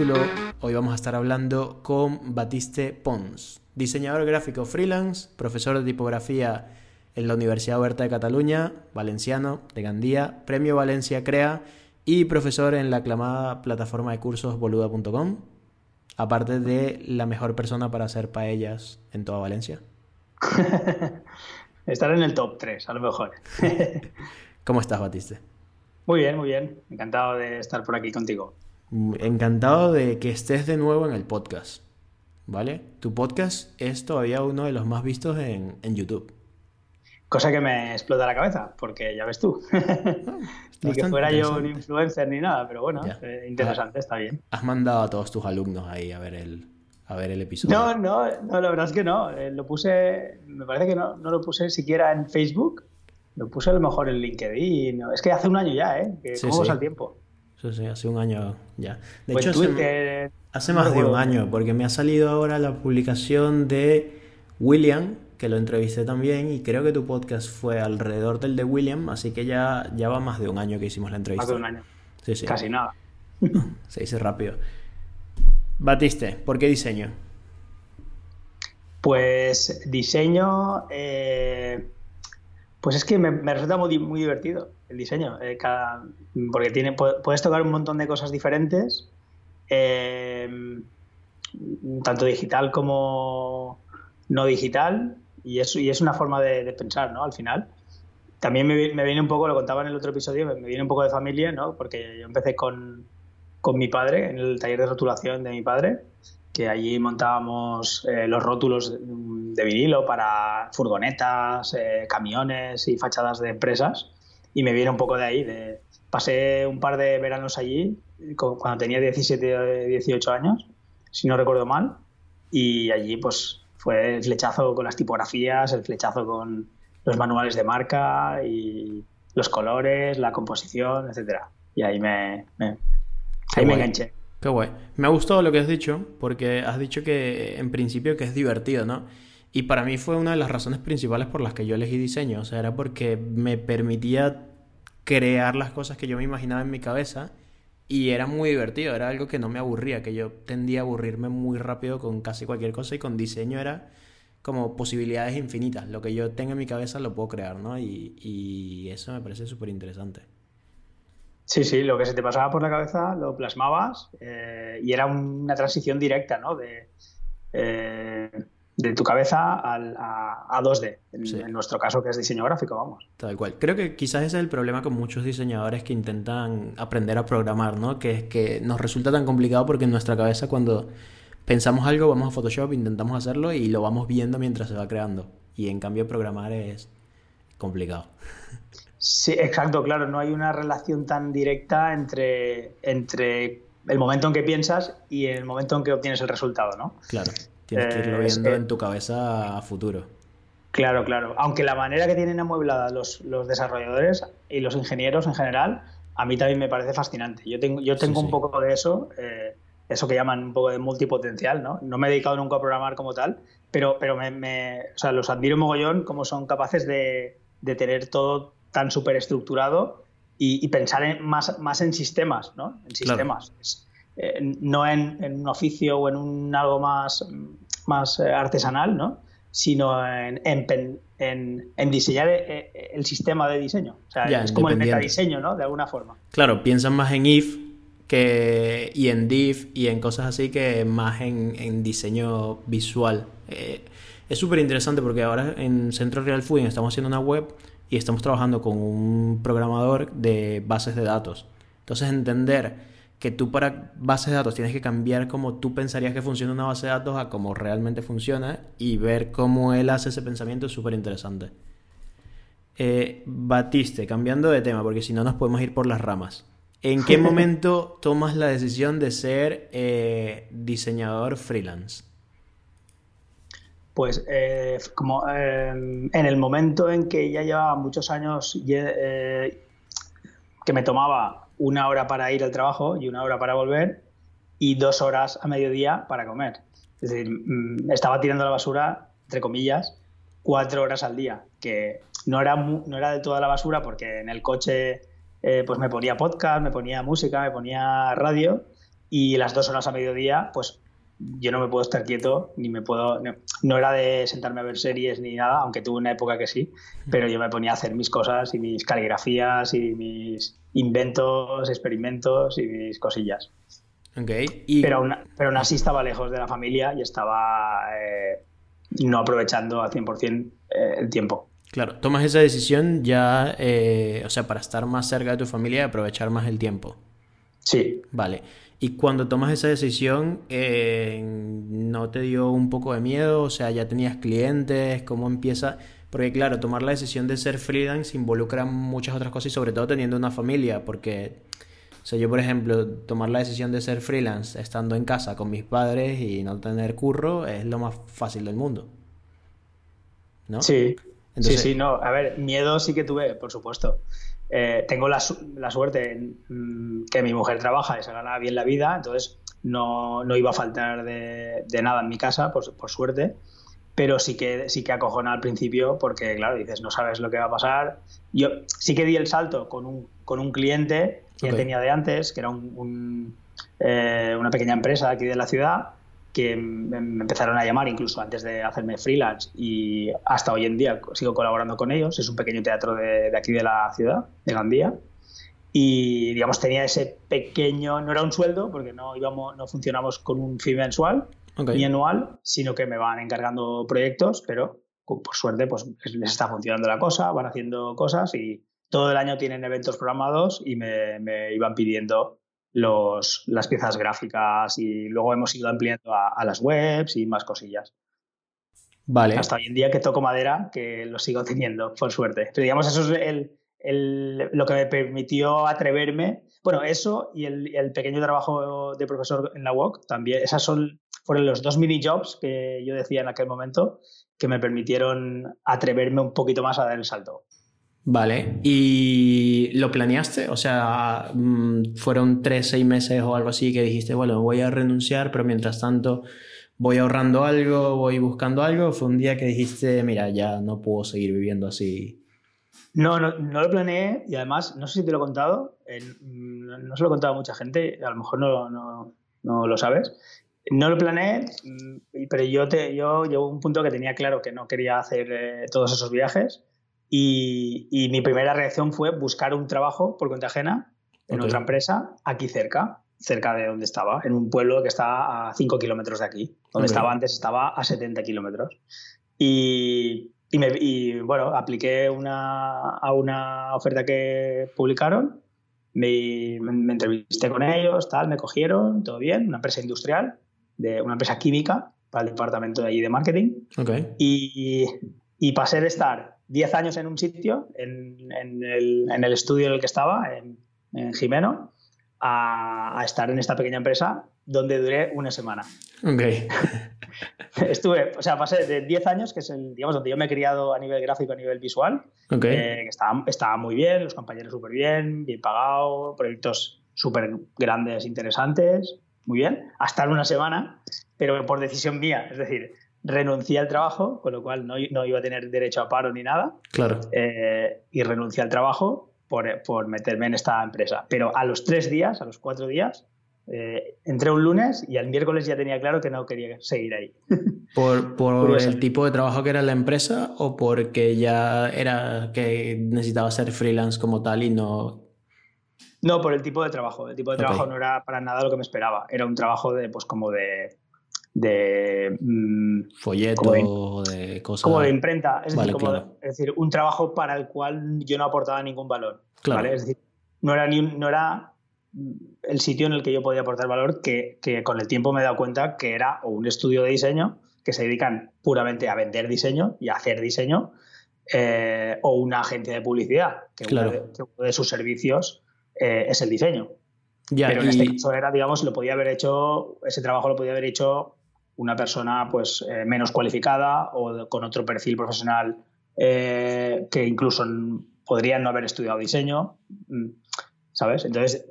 capítulo hoy vamos a estar hablando con Batiste Pons, diseñador gráfico freelance, profesor de tipografía en la Universidad Oberta de Cataluña, valenciano de Gandía, Premio Valencia Crea y profesor en la aclamada plataforma de cursos boluda.com, aparte de la mejor persona para hacer paellas en toda Valencia. Estar en el top 3, a lo mejor. ¿Cómo estás, Batiste? Muy bien, muy bien. Encantado de estar por aquí contigo. Encantado de que estés de nuevo en el podcast. ¿Vale? Tu podcast es todavía uno de los más vistos en, YouTube. Cosa que me explota la cabeza, porque ya ves tú. Ah, ni que fuera yo un influencer ni nada, pero bueno, eh, interesante, está bien. Has mandado a todos tus alumnos ahí a ver el, a ver el episodio. No, no, no, la verdad es que no. Eh, lo puse, me parece que no, no, lo puse siquiera en Facebook. Lo puse a lo mejor en LinkedIn. Es que hace un año ya, ¿eh? Que ¿Cómo sí. el tiempo? Sí, sí, hace un año ya. De pues hecho, hace, más de un año, porque me ha salido ahora la publicación de William, que lo entrevisté también, y creo que tu podcast fue alrededor del de William, así que ya, ya va más de un año que hicimos la entrevista. Más de un año. Sí, sí. Casi nada. Se dice rápido. Batiste, ¿por qué diseño? Pues diseño, eh, pues es que me, resulta muy, divertido el diseño, eh, porque puedes tocar un montón de cosas diferentes, eh, tanto digital como no digital, y es, una forma de, pensar, ¿no? Al final. También me, viene un poco, lo contaba en el otro episodio, me, viene un poco de familia, ¿no? Porque yo empecé con, con mi padre, en el taller de rotulación de mi padre, que allí montábamos eh, los rótulos de vinilo para furgonetas, camiones y fachadas de empresas y me viene un poco de ahí. De, pasé un par de veranos allí cuando tenía 17 18 años, si no recuerdo mal, y allí pues fue el flechazo con las tipografías, el flechazo con los manuales de marca y los colores, la composición, etcétera. Y ahí me, ahí me enganché. Qué guay. Me ha gustado lo que has dicho, porque has dicho que en principio que es divertido, ¿no? Y para mí fue una de las razones principales por las que yo elegí diseño. O sea, era porque me permitía crear las cosas que yo me imaginaba en mi cabeza y era muy divertido, era algo que no me aburría, que yo tendía a aburrirme muy rápido con casi cualquier cosa y con diseño era como posibilidades infinitas. Lo que yo tenga en mi cabeza lo puedo crear, ¿no? Y, eso me parece súper interesante. Sí, sí, lo que se te pasaba por la cabeza lo plasmabas eh, y era una transición directa, ¿no? De, eh, de tu cabeza a, 2D, en, nuestro caso que es diseño gráfico, vamos. Tal cual. Creo que quizás ese es el problema con muchos diseñadores que intentan aprender a programar, ¿no? Que es que nos resulta tan complicado porque en nuestra cabeza cuando pensamos algo vamos a Photoshop, intentamos hacerlo y lo vamos viendo mientras se va creando. Y en cambio programar es complicado. Sí, exacto, claro, no hay una relación tan directa entre, entre el momento en que piensas y el momento en que obtienes el resultado, ¿no? Claro. Tienes que irlo eh, viendo en tu cabeza a futuro. Claro, claro. Aunque la manera que tienen amueblada los, los desarrolladores y los ingenieros en general, a mí también me parece fascinante. Yo tengo, yo tengo un poco de eso, eh, eso que llaman un poco de multipotencial, ¿no? No me he dedicado nunca a programar como tal, pero, pero me, o sea, los admiro mogollón como son capaces de, de tener todo tan súper estructurado y, pensar en, más, más en sistemas, ¿no? En sistemas. Eh, no en, un oficio o en un algo más, más eh, artesanal, ¿no? sino en, en, diseñar eh, el sistema de diseño. O sea, es como el metadiseño, ¿no? De alguna forma. Claro, piensan más en if que, y en div y en cosas así que más en, diseño visual. es súper interesante porque ahora en Centro Real Food estamos haciendo una web y estamos trabajando con un programador de bases de datos. Entonces entender que tú para bases de datos tienes que cambiar cómo tú pensarías que funciona una base de datos a cómo realmente funciona y ver cómo él hace ese pensamiento es súper interesante. Eh, Batiste, cambiando de tema, porque si no nos podemos ir por las ramas. ¿En qué momento tomas la decisión de ser eh, diseñador freelance? Pues eh, como en el momento en que ya llevaba muchos años que me tomaba una hora para ir al trabajo y una hora para volver y dos horas a mediodía para comer. Es decir, mm, estaba tirando la basura, entre comillas, cuatro horas al día, que no era, no era de toda la basura porque en el coche eh, pues me ponía podcast, me ponía música, me ponía radio, y las dos horas a mediodía, pues yo no me puedo estar quieto, ni me puedo. No, era de sentarme a ver series ni nada, aunque tuve una época que sí, pero yo me ponía a hacer mis cosas y mis caligrafías y mis inventos, experimentos y mis cosillas. Okay. Pero, aún, pero aún así estaba lejos de la familia y estaba eh, no aprovechando al 100% eh, el tiempo. Claro, tomas esa decisión ya, eh, o sea, para estar más cerca de tu familia y aprovechar más el tiempo. Sí. Vale. Y cuando tomas esa decisión, eh, ¿no te dio un poco de miedo? O sea, ya tenías clientes, ¿cómo empieza? Porque claro, tomar la decisión de ser freelance involucra muchas otras cosas y sobre todo teniendo una familia, porque, o sea, yo por ejemplo, tomar la decisión de ser freelance estando en casa con mis padres y no tener curro es lo más fácil del mundo. ¿No? Sí. Sí, sí, no. A ver, miedo sí que tuve, por supuesto. Eh, tengo la, la suerte en, mm, que mi mujer trabaja y se gana bien la vida, entonces no, no iba a faltar de, de, nada en mi casa, por, por, suerte, pero sí que, sí que acojona al principio porque, claro, dices, no sabes lo que va a pasar. Yo sí que di el salto con un, con un cliente que okay. ya tenía de antes, que era un, un, eh, una pequeña empresa aquí de la ciudad, que me empezaron a llamar incluso antes de hacerme freelance y hasta hoy en día sigo colaborando con ellos. Es un pequeño teatro de, de aquí de la ciudad, de Gandía. Y digamos tenía ese pequeño, no era un sueldo porque no íbamos, no funcionamos con un fee mensual okay. ni anual, sino que me van encargando proyectos, pero por suerte pues les está funcionando la cosa, van haciendo cosas y todo el año tienen eventos programados y me, me iban pidiendo los, las piezas gráficas y luego hemos ido ampliando a, a, las webs y más cosillas. Vale. Hasta hoy en día que toco madera, que lo sigo teniendo, por suerte. Pero digamos, eso es el, el, lo que me permitió atreverme. Bueno, eso y el, el, pequeño trabajo de profesor en la UOC también. Esas son, fueron los dos mini jobs que yo decía en aquel momento que me permitieron atreverme un poquito más a dar el salto. Vale, ¿y lo planeaste? O sea, mm, fueron tres, seis meses o algo así que dijiste, bueno, voy a renunciar, pero mientras tanto voy ahorrando algo, voy buscando algo. ¿Fue un día que dijiste, mira, ya no puedo seguir viviendo así? No, no, lo planeé y además, no sé si te lo he contado, eh, no se lo he contado a mucha gente, a lo mejor no, lo sabes. No lo planeé, mm, pero yo, te, yo llegó un punto que tenía claro que no quería hacer eh, todos esos viajes y, y, mi primera reacción fue buscar un trabajo por cuenta ajena en okay. otra empresa aquí cerca, cerca de donde estaba, en un pueblo que está a 5 kilómetros de aquí. Donde okay. estaba antes estaba a 70 kilómetros. Y, y, me, y, bueno, apliqué una, a una oferta que publicaron, me, me, entrevisté con ellos, tal, me cogieron, todo bien, una empresa industrial, de una empresa química para el departamento de allí de marketing. Okay. Y, y pasé de estar 10 años en un sitio, en, en, el, en, el, estudio en el que estaba, en, en Jimeno, a, a, estar en esta pequeña empresa donde duré una semana. Ok. Estuve, o sea, pasé de 10 años, que es el, digamos, donde yo me he criado a nivel gráfico, a nivel visual, okay. eh, que estaba, estaba, muy bien, los compañeros súper bien, bien pagados, proyectos súper grandes, interesantes, muy bien, hasta una semana, pero por decisión mía, es decir, renuncié al trabajo, con lo cual no, no, iba a tener derecho a paro ni nada. Claro. Eh, y renuncié al trabajo por, por, meterme en esta empresa. Pero a los tres días, a los cuatro días, eh, entré un lunes y al miércoles ya tenía claro que no quería seguir ahí. ¿Por, por el tipo de trabajo que era la empresa o porque ya era que necesitaba ser freelance como tal y no no, por el tipo de trabajo. El tipo de trabajo okay. no era para nada lo que me esperaba. Era un trabajo de, pues, como de, de mmm, folleto, de, de, cosas. Como de imprenta. Es, vale, decir, como, claro. es, decir, un trabajo para el cual yo no aportaba ningún valor. Claro. ¿vale? Es decir, no era, ni, no era el sitio en el que yo podía aportar valor, que, que con el tiempo me he dado cuenta que era o un estudio de diseño que se dedican puramente a vender diseño y a hacer diseño, eh, o una agencia de publicidad, que, claro. uno, de, que uno de sus servicios eh, es el diseño. Ya, Pero en y... este caso era, digamos, lo podía haber hecho, ese trabajo lo podía haber hecho una persona pues eh, menos cualificada o con otro perfil profesional eh, que incluso podría no haber estudiado diseño, mm, ¿sabes? Entonces,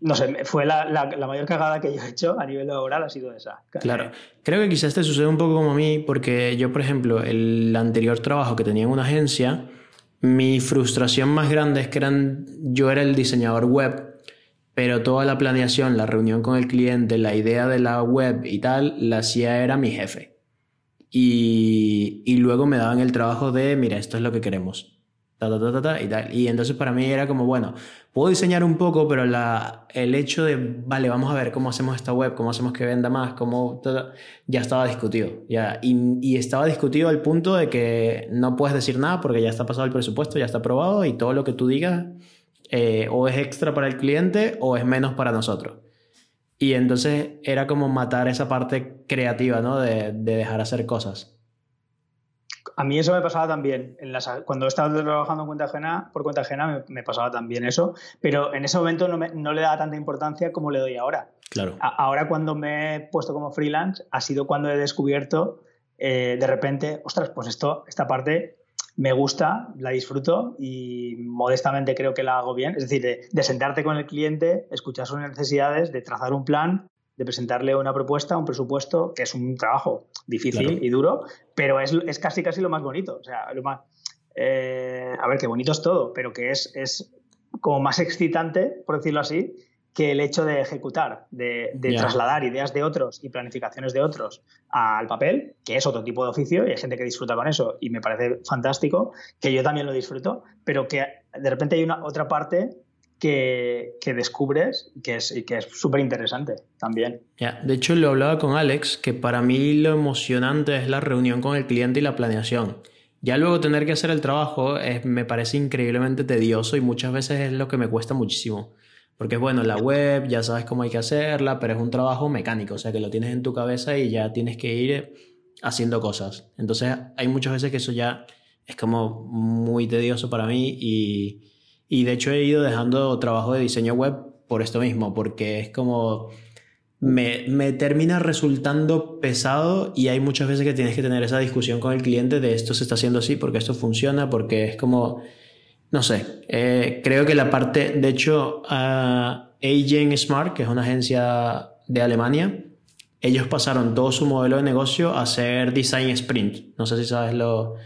no sé, fue la, mayor cagada que yo he hecho a nivel laboral ha sido esa. Claro, creo que quizás te sucede un poco como a mí, porque yo, por ejemplo, el anterior trabajo que tenía en una agencia, mi frustración más grande es que eran, yo era el diseñador web pero toda la planeación, la reunión con el cliente, la idea de la web y tal, la hacía era mi jefe. Y, y luego me daban el trabajo de, mira, esto es lo que queremos. Ta, ta, ta, y, tal. y entonces para mí era como, bueno, puedo diseñar un poco, pero la, el hecho de, vale, vamos a ver cómo hacemos esta web, cómo hacemos que venda más, cómo ya estaba discutido. Ya, y, y, estaba discutido al punto de que no puedes decir nada porque ya está pasado el presupuesto, ya está aprobado y todo lo que tú digas eh, o es extra para el cliente o es menos para nosotros. Y entonces era como matar esa parte creativa, ¿no? De, de dejar hacer cosas. A mí eso me pasaba también. En las, cuando estaba trabajando en cuenta ajena, por cuenta ajena me, pasaba también eso, pero en ese momento no, no, le daba tanta importancia como le doy ahora. Claro. ahora cuando me he puesto como freelance ha sido cuando he descubierto eh, de repente, ostras, pues esto, esta parte me gusta, la disfruto y modestamente creo que la hago bien. Es decir, de, sentarte con el cliente, escuchar sus necesidades, de trazar un plan, de presentarle una propuesta, un presupuesto, que es un trabajo difícil y duro, pero es, es, casi casi lo más bonito. O sea, lo más, eh, a ver, qué bonito es todo, pero que es, es como más excitante, por decirlo así, que el hecho de ejecutar, de, trasladar ideas de otros y planificaciones de otros al papel, que es otro tipo de oficio y hay gente que disfruta con eso y me parece fantástico, que yo también lo disfruto, pero que de repente hay una otra parte que, descubres que es, que es súper interesante también. De hecho, lo hablaba con Alex, que para mí lo emocionante es la reunión con el cliente y la planeación. Ya luego tener que hacer el trabajo es, me parece increíblemente tedioso y muchas veces es lo que me cuesta muchísimo. Porque bueno, la web ya sabes cómo hay que hacerla, pero es un trabajo mecánico, o sea que lo tienes en tu cabeza y ya tienes que ir haciendo cosas. Entonces hay muchas veces que eso ya es como muy tedioso para mí y, y de hecho he ido dejando trabajo de diseño web por esto mismo, porque es como me, me, termina resultando pesado y hay muchas veces que tienes que tener esa discusión con el cliente de esto se está haciendo así, porque esto funciona, porque es como no sé, eh, creo que la parte, de hecho, uh, Smart, que es una agencia de Alemania, ellos pasaron todo su modelo de negocio a hacer design sprint. No sé si sabes lo,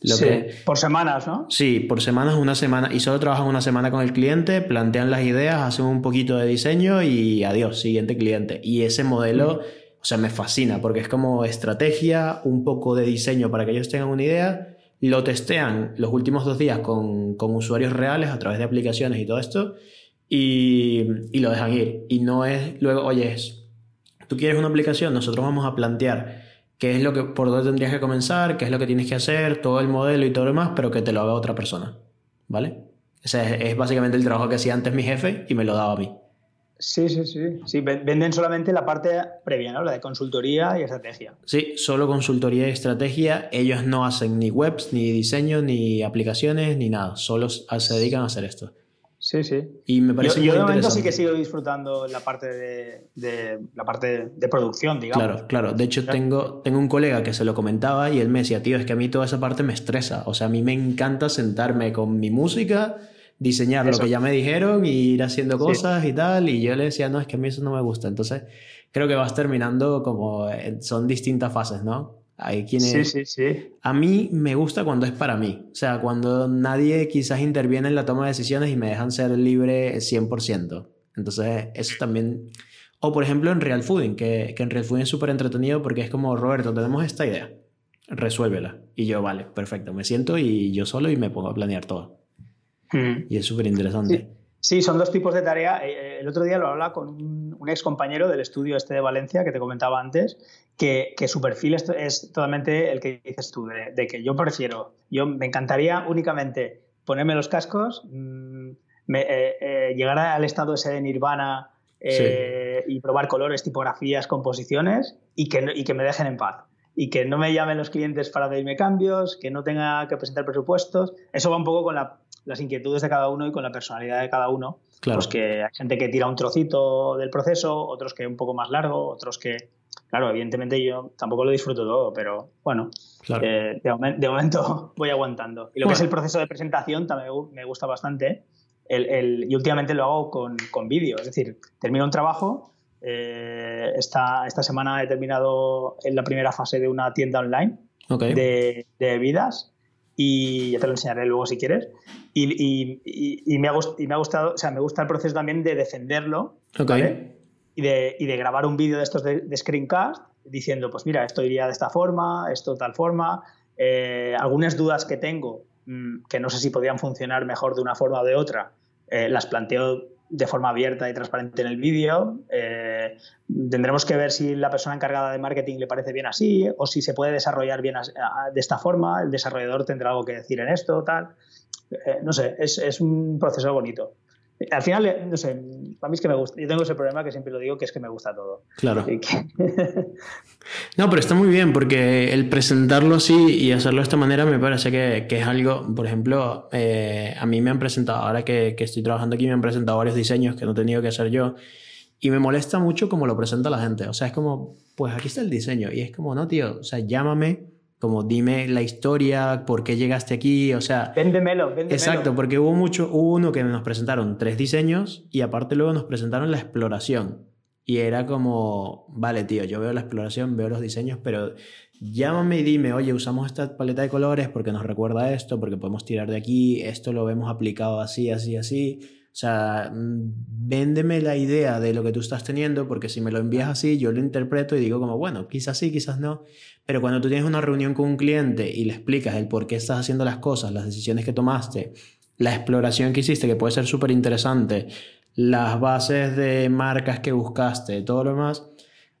lo sí, Por semanas, ¿no? Sí, por semanas, una semana. Y solo trabajan una semana con el cliente, plantean las ideas, hacen un poquito de diseño y adiós, siguiente cliente. Y ese modelo, mm. o sea, me fascina porque es como estrategia, un poco de diseño para que ellos tengan una idea lo testean los últimos dos días con, usuarios reales a través de aplicaciones y todo esto y, lo dejan ir. Y no es luego, oye, tú quieres una aplicación, nosotros vamos a plantear qué es lo que, por dónde tendrías que comenzar, qué es lo que tienes que hacer, todo el modelo y todo lo demás, pero que te lo haga otra persona. ¿Vale? Ese es básicamente el trabajo que hacía antes mi jefe y me lo daba a mí. Sí, sí, sí. Sí, venden solamente la parte previa, ¿no? La de consultoría y estrategia. Sí, solo consultoría y estrategia. Ellos no hacen ni webs, ni diseño, ni aplicaciones, ni nada. Solo se dedican a hacer esto. Sí, sí. Y me parece yo, yo de momento sí que sigo disfrutando la parte de, la parte de producción, digamos. Claro, claro. De hecho, tengo, tengo un colega que se lo comentaba y él me decía, tío, es que a mí toda esa parte me estresa. O sea, a mí me encanta sentarme con mi música diseñar lo que ya me dijeron y ir haciendo cosas y tal. Y yo le decía, no, es que a mí eso no me gusta. Entonces, creo que vas terminando como son distintas fases, ¿no? Hay quienes... Sí, sí, sí. A mí me gusta cuando es para mí. O sea, cuando nadie quizás interviene en la toma de decisiones y me dejan ser libre 100%. Entonces, eso también... O por ejemplo en Real Fooding, que, que en Real Fooding es súper entretenido porque es como, Roberto, tenemos esta idea, resuélvela. Y yo, vale, perfecto, me siento y yo solo y me pongo a planear todo. Y es súper interesante. Sí. son dos tipos de tarea. Eh, eh, el otro día lo hablaba con un, ex compañero del estudio este de Valencia que te comentaba antes, que, su perfil es, totalmente el que dices tú, de, que yo prefiero, yo me encantaría únicamente ponerme los cascos, mm, eh, llegar al estado ese de nirvana y probar colores, tipografías, composiciones y que, y que me dejen en paz y que no me llamen los clientes para pedirme cambios, que no tenga que presentar presupuestos. Eso va un poco con la las inquietudes de cada uno y con la personalidad de cada uno. Claro. Pues que hay gente que tira un trocito del proceso, otros que un poco más largo, otros que, claro, evidentemente yo tampoco lo disfruto todo, pero bueno, eh, de, momento voy aguantando. Y lo que es el proceso de presentación también me gusta bastante. El, y últimamente lo hago con, con vídeo, es decir, termino un trabajo. Eh, esta, esta semana he terminado en la primera fase de una tienda online de, de bebidas y ya te lo enseñaré luego si quieres. Y, me, ha, me, ha, gustado, o sea, me gusta el proceso también de defenderlo y, de, y, de, grabar un vídeo de estos de, screencast diciendo, pues mira, esto iría de esta forma, esto de tal forma, eh, algunas dudas que tengo, mm, que no sé si podrían funcionar mejor de una forma o de otra, eh, las planteo de forma abierta y transparente en el vídeo. Eh, tendremos que ver si la persona encargada de marketing le parece bien así o si se puede desarrollar bien de esta forma. El desarrollador tendrá algo que decir en esto, tal. Eh, no sé, es, es, un proceso bonito. Al final, no sé, a mí es que me gusta. Yo tengo ese problema que siempre lo digo, que es que me gusta todo. Claro. no, pero está muy bien porque el presentarlo así y hacerlo de esta manera me parece que, que es algo, por ejemplo, eh, a mí me han presentado, ahora que, que, estoy trabajando aquí, me han presentado varios diseños que no he tenido que hacer yo y me molesta mucho como lo presenta la gente. O sea, es como, pues aquí está el diseño y es como, no, tío, o sea, llámame como dime la historia, por qué llegaste aquí, o sea... Véndemelo, véndemelo. Exacto, porque hubo mucho, hubo uno que nos presentaron tres diseños y aparte luego nos presentaron la exploración. Y era como, vale, tío, yo veo la exploración, veo los diseños, pero llámame y dime, oye, usamos esta paleta de colores porque nos recuerda esto, porque podemos tirar de aquí, esto lo vemos aplicado así, así, así. O sea, véndeme la idea de lo que tú estás teniendo, porque si me lo envías así, yo lo interpreto y digo como, bueno, quizás sí, quizás no. Pero cuando tú tienes una reunión con un cliente y le explicas el por qué estás haciendo las cosas, las decisiones que tomaste, la exploración que hiciste, que puede ser súper interesante, las bases de marcas que buscaste, todo lo demás,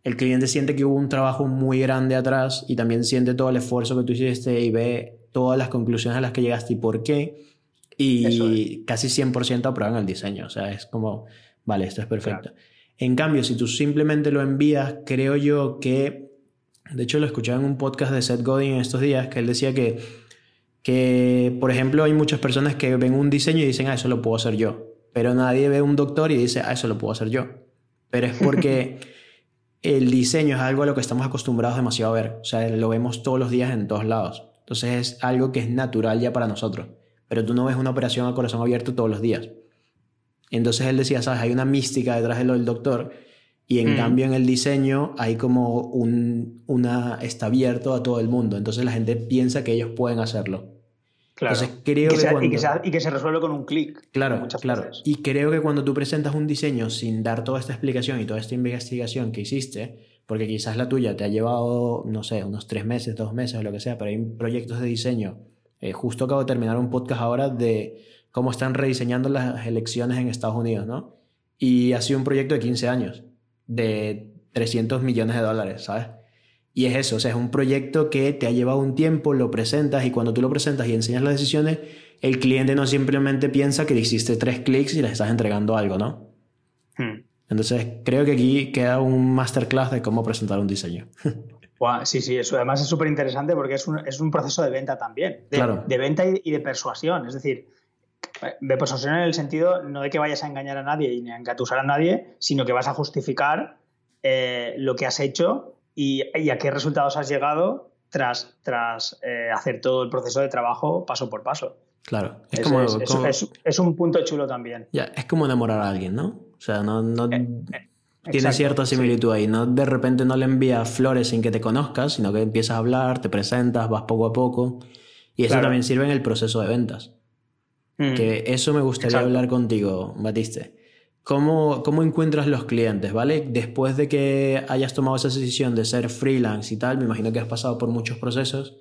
el cliente siente que hubo un trabajo muy grande atrás y también siente todo el esfuerzo que tú hiciste y ve todas las conclusiones a las que llegaste y por qué y casi 100% aprueban el diseño. O sea, es como, vale, esto es perfecto. En cambio, si tú simplemente lo envías, creo yo que, de hecho lo escuchaba en un podcast de Seth Godin en estos días, que él decía que, que, por ejemplo, hay muchas personas que ven un diseño y dicen, ah, eso lo puedo hacer yo. Pero nadie ve un doctor y dice, ah, eso lo puedo hacer yo. Pero es porque el diseño es algo a lo que estamos acostumbrados demasiado a ver. O sea, lo vemos todos los días en todos lados. Entonces es algo que es natural ya para nosotros pero tú no ves una operación a corazón abierto todos los días. Entonces él decía, sabes, hay una mística detrás de lo del doctor y en mm. cambio en el diseño hay como un, una, está abierto a todo el mundo, entonces la gente piensa que ellos pueden hacerlo. Claro. Entonces, creo y, que, se, y, que se, resuelve con un clic. Claro, claro. Y creo que cuando tú presentas un diseño sin dar toda esta explicación y toda esta investigación que hiciste, porque quizás la tuya te ha llevado, no sé, unos tres meses, dos meses o lo que sea, pero hay proyectos de diseño eh, justo acabo de terminar un podcast ahora de cómo están rediseñando las elecciones en Estados Unidos, ¿no? Y ha sido un proyecto de 15 años, de 300 millones de dólares, ¿sabes? Y es eso, o sea, es un proyecto que te ha llevado un tiempo, lo presentas y cuando tú lo presentas y enseñas las decisiones, el cliente no simplemente piensa que hiciste tres clics y le estás entregando algo, ¿no? Hmm. Entonces, creo que aquí queda un masterclass de cómo presentar un diseño. sí, sí, eso además es súper interesante porque es un, es un, proceso de venta también, de, de venta y, de persuasión. Es decir, de persuasión en el sentido no de que vayas a engañar a nadie ni a engatusar a nadie, sino que vas a justificar eh, lo que has hecho y, a qué resultados has llegado tras, tras eh, hacer todo el proceso de trabajo paso por paso. Claro, es, como, es, un punto chulo también. Ya, es como enamorar a alguien, ¿no? O sea, no, no, eh, tiene cierta similitud ahí. No de repente no le envías flores sin que te conozcas, sino que empiezas a hablar, te presentas, vas poco a poco. Y eso también sirve en el proceso de ventas. Mm. Que eso me gustaría hablar contigo, Batiste. ¿Cómo, ¿Cómo encuentras los clientes, vale? Después de que hayas tomado esa decisión de ser freelance y tal, me imagino que has pasado por muchos procesos.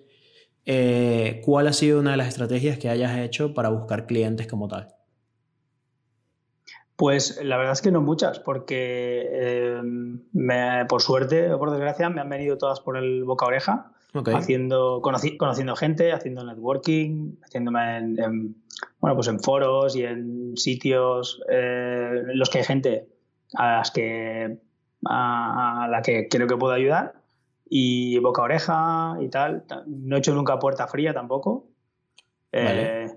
Eh, ¿Cuál ha sido una de las estrategias que hayas hecho para buscar clientes como tal? Pues la verdad es que no muchas, porque eh, por suerte o por desgracia me han venido todas por el boca oreja, haciendo, conociendo gente, haciendo networking, haciéndome en, bueno, pues en foros y en sitios eh, en los que hay gente a las que a, la que creo que puedo ayudar y boca oreja y tal. No he hecho nunca puerta fría tampoco. Eh,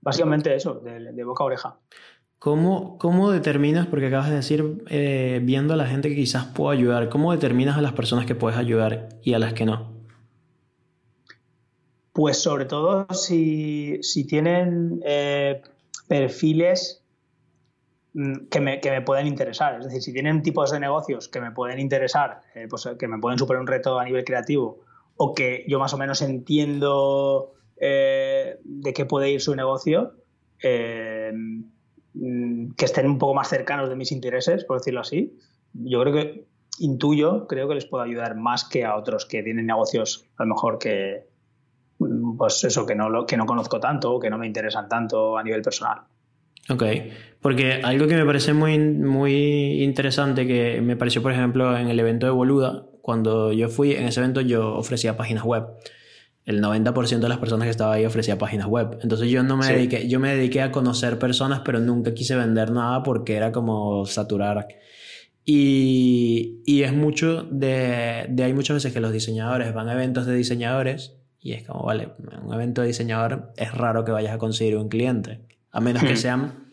básicamente eso, de, de boca a oreja. ¿Cómo, ¿Cómo, determinas, porque acabas de decir, eh, viendo a la gente que quizás pueda ayudar, cómo determinas a las personas que puedes ayudar y a las que no? Pues sobre todo si, si tienen eh, perfiles mm, que me, que me, pueden interesar. Es decir, si tienen tipos de negocios que me pueden interesar, eh, pues que me pueden superar un reto a nivel creativo o que yo más o menos entiendo de, qué puede ir su negocio, eh, que estén un poco más cercanos de mis intereses, por decirlo así, yo creo que intuyo, creo que les puedo ayudar más que a otros que tienen negocios a lo mejor que, mm, pues eso, que no, que no conozco tanto o que no me interesan tanto a nivel personal. Ok, porque algo que me parece muy, muy interesante, que me pareció, por ejemplo, en el evento de Boluda, cuando yo fui, en ese evento yo ofrecía páginas web. El 90% de las personas que estaba ahí ofrecía páginas web. Entonces yo no me dediqué, yo me dediqué a conocer personas, pero nunca quise vender nada porque era como saturar. Y, y es mucho de, de, hay muchas veces que los diseñadores van a eventos de diseñadores y es como, vale, un evento de diseñador es raro que vayas a conseguir un cliente a menos que hmm. sean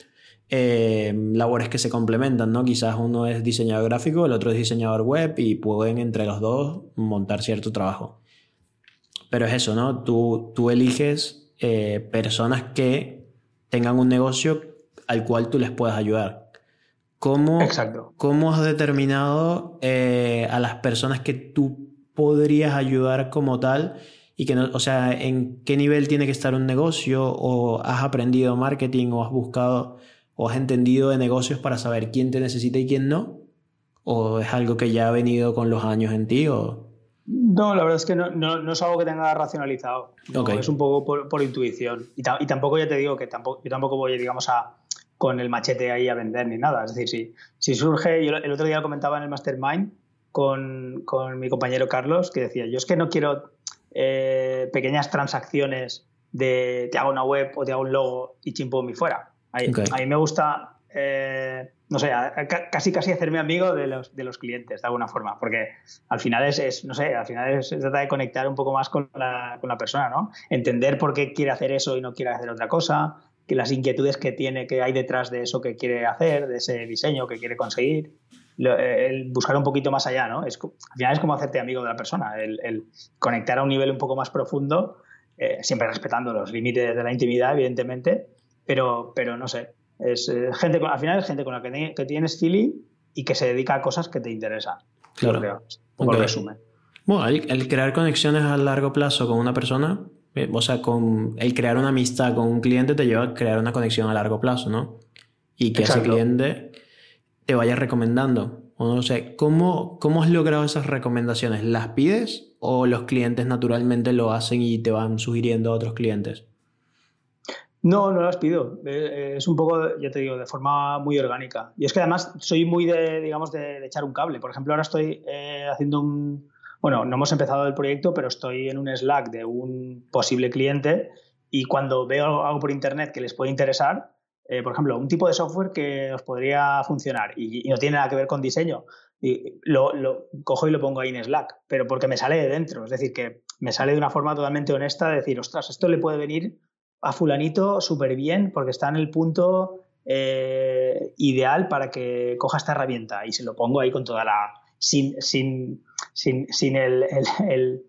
eh, labores que se complementan, ¿no? Quizás uno es diseñador gráfico, el otro es diseñador web y pueden entre los dos montar cierto trabajo. Pero es eso, ¿no? Tú, tú eliges eh, personas que tengan un negocio al cual tú les puedas ayudar. ¿Cómo, Exacto. ¿Cómo has determinado eh, a las personas que tú podrías ayudar como tal? y que no, o sea, en qué nivel tiene que estar un negocio o has aprendido marketing o has buscado o has entendido de negocios para saber quién te necesita y quién no? ¿O es algo que ya ha venido con los años en ti? O... No, la verdad es que no, no, es algo que tenga racionalizado. Es un poco por, intuición. Y, y, tampoco ya te digo que tampoco, yo tampoco voy, digamos, a, con el machete ahí a vender ni nada. Es decir, si, si surge, yo el otro día lo comentaba en el Mastermind con, con mi compañero Carlos, que decía, yo es que no quiero eh, pequeñas transacciones de te hago una web o te hago un logo y chimpo mi fuera. A mí me gusta, no sé, casi casi hacerme amigo de los, de los clientes de alguna forma, porque al final es, no sé, al final es, se trata de conectar un poco más con la, con la persona, ¿no? Entender por qué quiere hacer eso y no quiere hacer otra cosa, que las inquietudes que tiene, que hay detrás de eso que quiere hacer, de ese diseño que quiere conseguir. Eh, el buscar un poquito más allá, ¿no? Es, al final es como hacerte amigo de la persona, el, conectar a un nivel un poco más profundo, eh, siempre respetando los límites de la intimidad, evidentemente, pero, pero no sé, es eh, gente, al final es gente con la que, que, tienes feeling y que se dedica a cosas que te interesan. Claro. Por resumen. Bueno, el, crear conexiones a largo plazo con una persona, o sea, con el crear una amistad con un cliente te lleva a crear una conexión a largo plazo, ¿no? Y que ese cliente te vaya recomendando. O no sé, ¿cómo, ¿cómo has logrado esas recomendaciones? ¿Las pides o los clientes naturalmente lo hacen y te van sugiriendo a otros clientes? No, no las pido. Eh, es un poco, ya te digo, de forma muy orgánica. Y es que además soy muy de, digamos, de, echar un cable. Por ejemplo, ahora estoy eh, haciendo un... Bueno, no hemos empezado el proyecto, pero estoy en un Slack de un posible cliente y cuando veo algo por internet que les puede interesar, eh, por ejemplo, un tipo de software que os podría funcionar y, no tiene nada que ver con diseño, y lo, cojo y lo pongo ahí en Slack, pero porque me sale de dentro, es decir, que me sale de una forma totalmente honesta de decir, ostras, esto le puede venir a fulanito súper bien porque está en el punto eh, ideal para que coja esta herramienta y se lo pongo ahí con toda la... sin, sin, sin, sin el, el,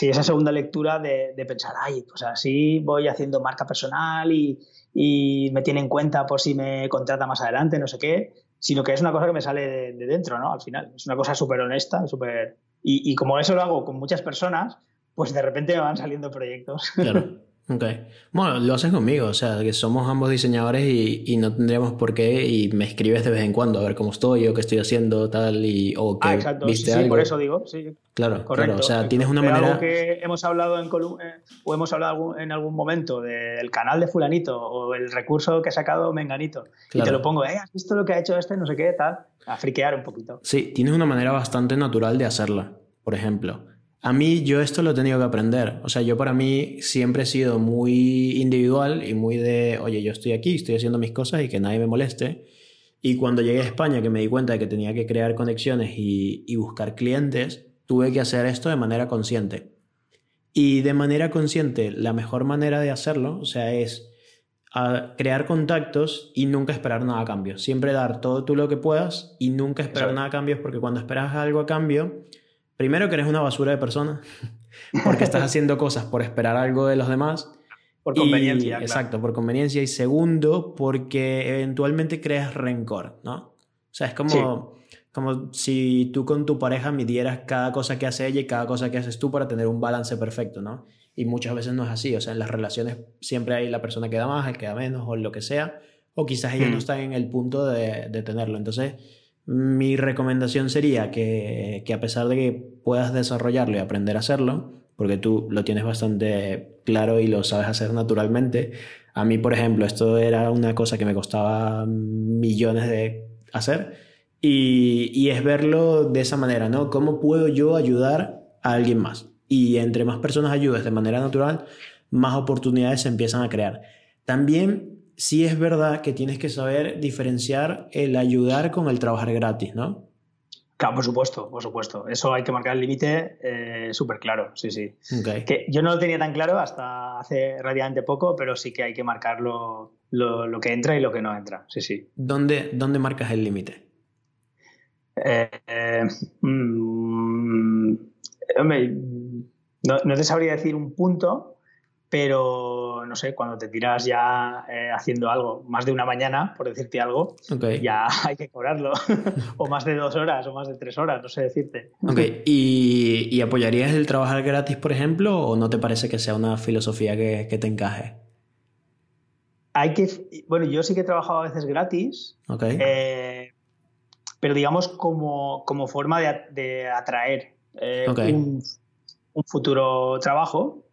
esa segunda lectura de, de, pensar, ay, pues así voy haciendo marca personal y, y me tiene en cuenta por si me contrata más adelante, no sé qué, sino que es una cosa que me sale de, dentro, ¿no? Al final, es una cosa súper honesta, súper... Y, y, como eso lo hago con muchas personas, pues de repente me van saliendo proyectos. Claro. Ok. Bueno, lo haces conmigo, o sea, que somos ambos diseñadores y, y, no tendríamos por qué, y me escribes de vez en cuando a ver cómo estoy o qué estoy haciendo, tal, y, o que ah, exacto. viste sí, por eso digo, sí. Claro, claro, o sea, tienes una manera... Algo que hemos hablado en eh, o hemos hablado en algún momento del canal de fulanito o el recurso que ha sacado menganito, y te lo pongo, eh, ¿has visto lo que ha hecho este? No sé qué, tal, a friquear un poquito. Sí, tienes una manera bastante natural de hacerla, por ejemplo. A mí yo esto lo he tenido que aprender. O sea, yo para mí siempre he sido muy individual y muy de, oye, yo estoy aquí, estoy haciendo mis cosas y que nadie me moleste. Y cuando llegué a España, que me di cuenta de que tenía que crear conexiones y, buscar clientes, tuve que hacer esto de manera consciente. Y de manera consciente, la mejor manera de hacerlo, o sea, es crear contactos y nunca esperar nada a cambio. Siempre dar todo tú lo que puedas y nunca esperar nada a cambio, porque cuando esperas algo a cambio, primero que eres una basura de persona, porque estás haciendo cosas por esperar algo de los demás. Por conveniencia. Exacto, por conveniencia. Y segundo, porque eventualmente creas rencor, ¿no? O sea, es como, como si tú con tu pareja midieras cada cosa que hace ella y cada cosa que haces tú para tener un balance perfecto, ¿no? Y muchas veces no es así. O sea, en las relaciones siempre hay la persona que da más, el que da menos o lo que sea. O quizás ellos no mm. están en el punto de, de tenerlo. Entonces, mi recomendación sería que, que, a pesar de que puedas desarrollarlo y aprender a hacerlo, porque tú lo tienes bastante claro y lo sabes hacer naturalmente, a mí, por ejemplo, esto era una cosa que me costaba millones de hacer y, y es verlo de esa manera, ¿no? ¿Cómo puedo yo ayudar a alguien más? Y entre más personas ayudes de manera natural, más oportunidades se empiezan a crear. También sí es verdad que tienes que saber diferenciar el ayudar con el trabajar gratis, ¿no? Claro, por supuesto, por supuesto. Eso hay que marcar el límite eh, súper claro, sí, sí. Que yo no lo tenía tan claro hasta hace relativamente poco, pero sí que hay que marcar lo, que entra y lo que no entra, sí, sí. ¿Dónde, dónde marcas el límite? Eh, eh, mm, no, no te sabría decir un punto, pero no sé, cuando te tiras ya eh, haciendo algo más de una mañana, por decirte algo, ya hay que cobrarlo. o más de dos horas, o más de tres horas, no sé decirte. Ok, ¿Y, apoyarías el trabajar gratis, por ejemplo, o no te parece que sea una filosofía que, te encaje? Hay que, bueno, yo sí que he trabajado a veces gratis, eh, pero digamos como, como forma de, atraer eh, un, un futuro trabajo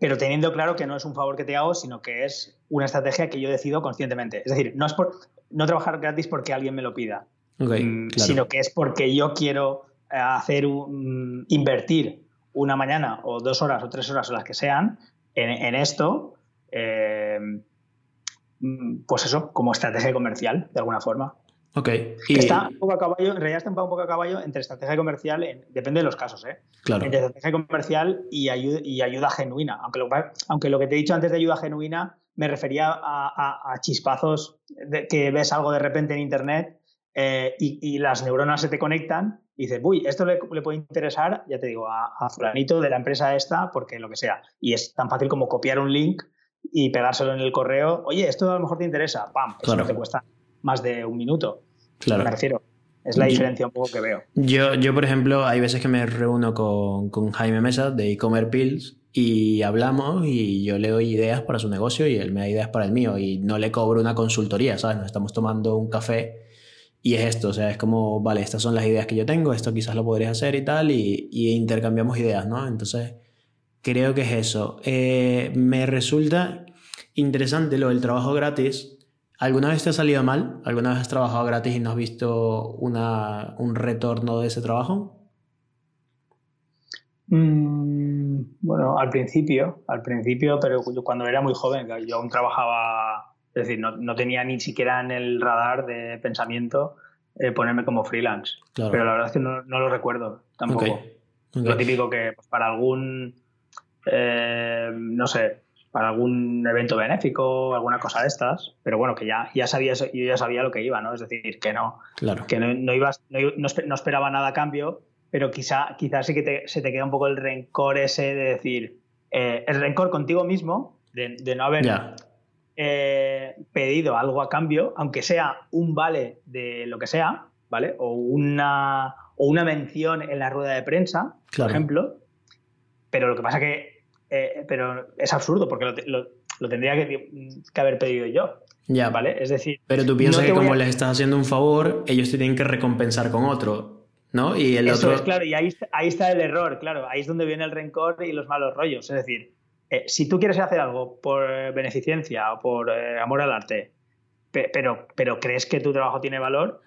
pero teniendo claro que no es un favor que te hago, sino que es una estrategia que yo decido conscientemente. Es decir, no es por no trabajar gratis porque alguien me lo pida, mm, sino que es porque yo quiero eh, hacer un, invertir una mañana o dos horas o tres horas o las que sean en, esto, eh, mm, pues eso, como estrategia comercial, de alguna forma. Ok. Está un poco a caballo, en realidad está un poco a caballo entre estrategia comercial, depende de los casos, ¿eh? Claro. Entre estrategia comercial y ayuda, y ayuda genuina. Aunque lo, aunque lo que te he dicho antes de ayuda genuina me refería a, chispazos de, que ves algo de repente en internet eh, y, las neuronas se te conectan y dices, uy, esto le, puede interesar, ya te digo, a, a, fulanito de la empresa esta, porque lo que sea. Y es tan fácil como copiar un link y pegárselo en el correo. Oye, esto a lo mejor te interesa. ¡Pam! Eso no te cuesta más de un minuto. Claro. Me refiero. Es la diferencia un poco que veo. Yo, yo por ejemplo, hay veces que me reúno con, con Jaime Mesa de e-commerce Pills y hablamos y yo le doy ideas para su negocio y él me da ideas para el mío y no le cobro una consultoría, ¿sabes? Nos estamos tomando un café y es esto, o sea, es como, vale, estas son las ideas que yo tengo, esto quizás lo podrías hacer y tal y, y intercambiamos ideas, ¿no? Entonces, creo que es eso. Eh, me resulta interesante lo del trabajo gratis ¿Alguna vez te ha salido mal? ¿Alguna vez has trabajado gratis y no has visto una, un retorno de ese trabajo? Mm, bueno, al principio, al principio, pero cuando era muy joven, yo aún trabajaba, es decir, no, tenía ni siquiera en el radar de pensamiento eh, ponerme como freelance. Pero la verdad es que no, lo recuerdo tampoco. Lo típico que pues, para algún, eh, no sé, para algún evento benéfico, alguna cosa de estas, pero bueno, que ya, ya sabía, yo ya sabía lo que iba, ¿no? Es decir, que no, que no, ibas, no, esperaba nada a cambio, pero quizá, quizá sí que se te queda un poco el rencor ese de decir, eh, el rencor contigo mismo, de, no haber eh, pedido algo a cambio, aunque sea un vale de lo que sea, ¿vale? O una, o una mención en la rueda de prensa, por ejemplo, pero lo que pasa que eh, pero es absurdo porque lo, lo, tendría que, haber pedido yo. Ya. ¿Vale? Es decir. Pero tú piensas que como les estás haciendo un favor, ellos te tienen que recompensar con otro. ¿No? Y el Eso otro. es claro, y ahí, ahí está el error, claro. Ahí es donde viene el rencor y los malos rollos. Es decir, eh, si tú quieres hacer algo por beneficencia o por eh, amor al arte, pero, pero crees que tu trabajo tiene valor,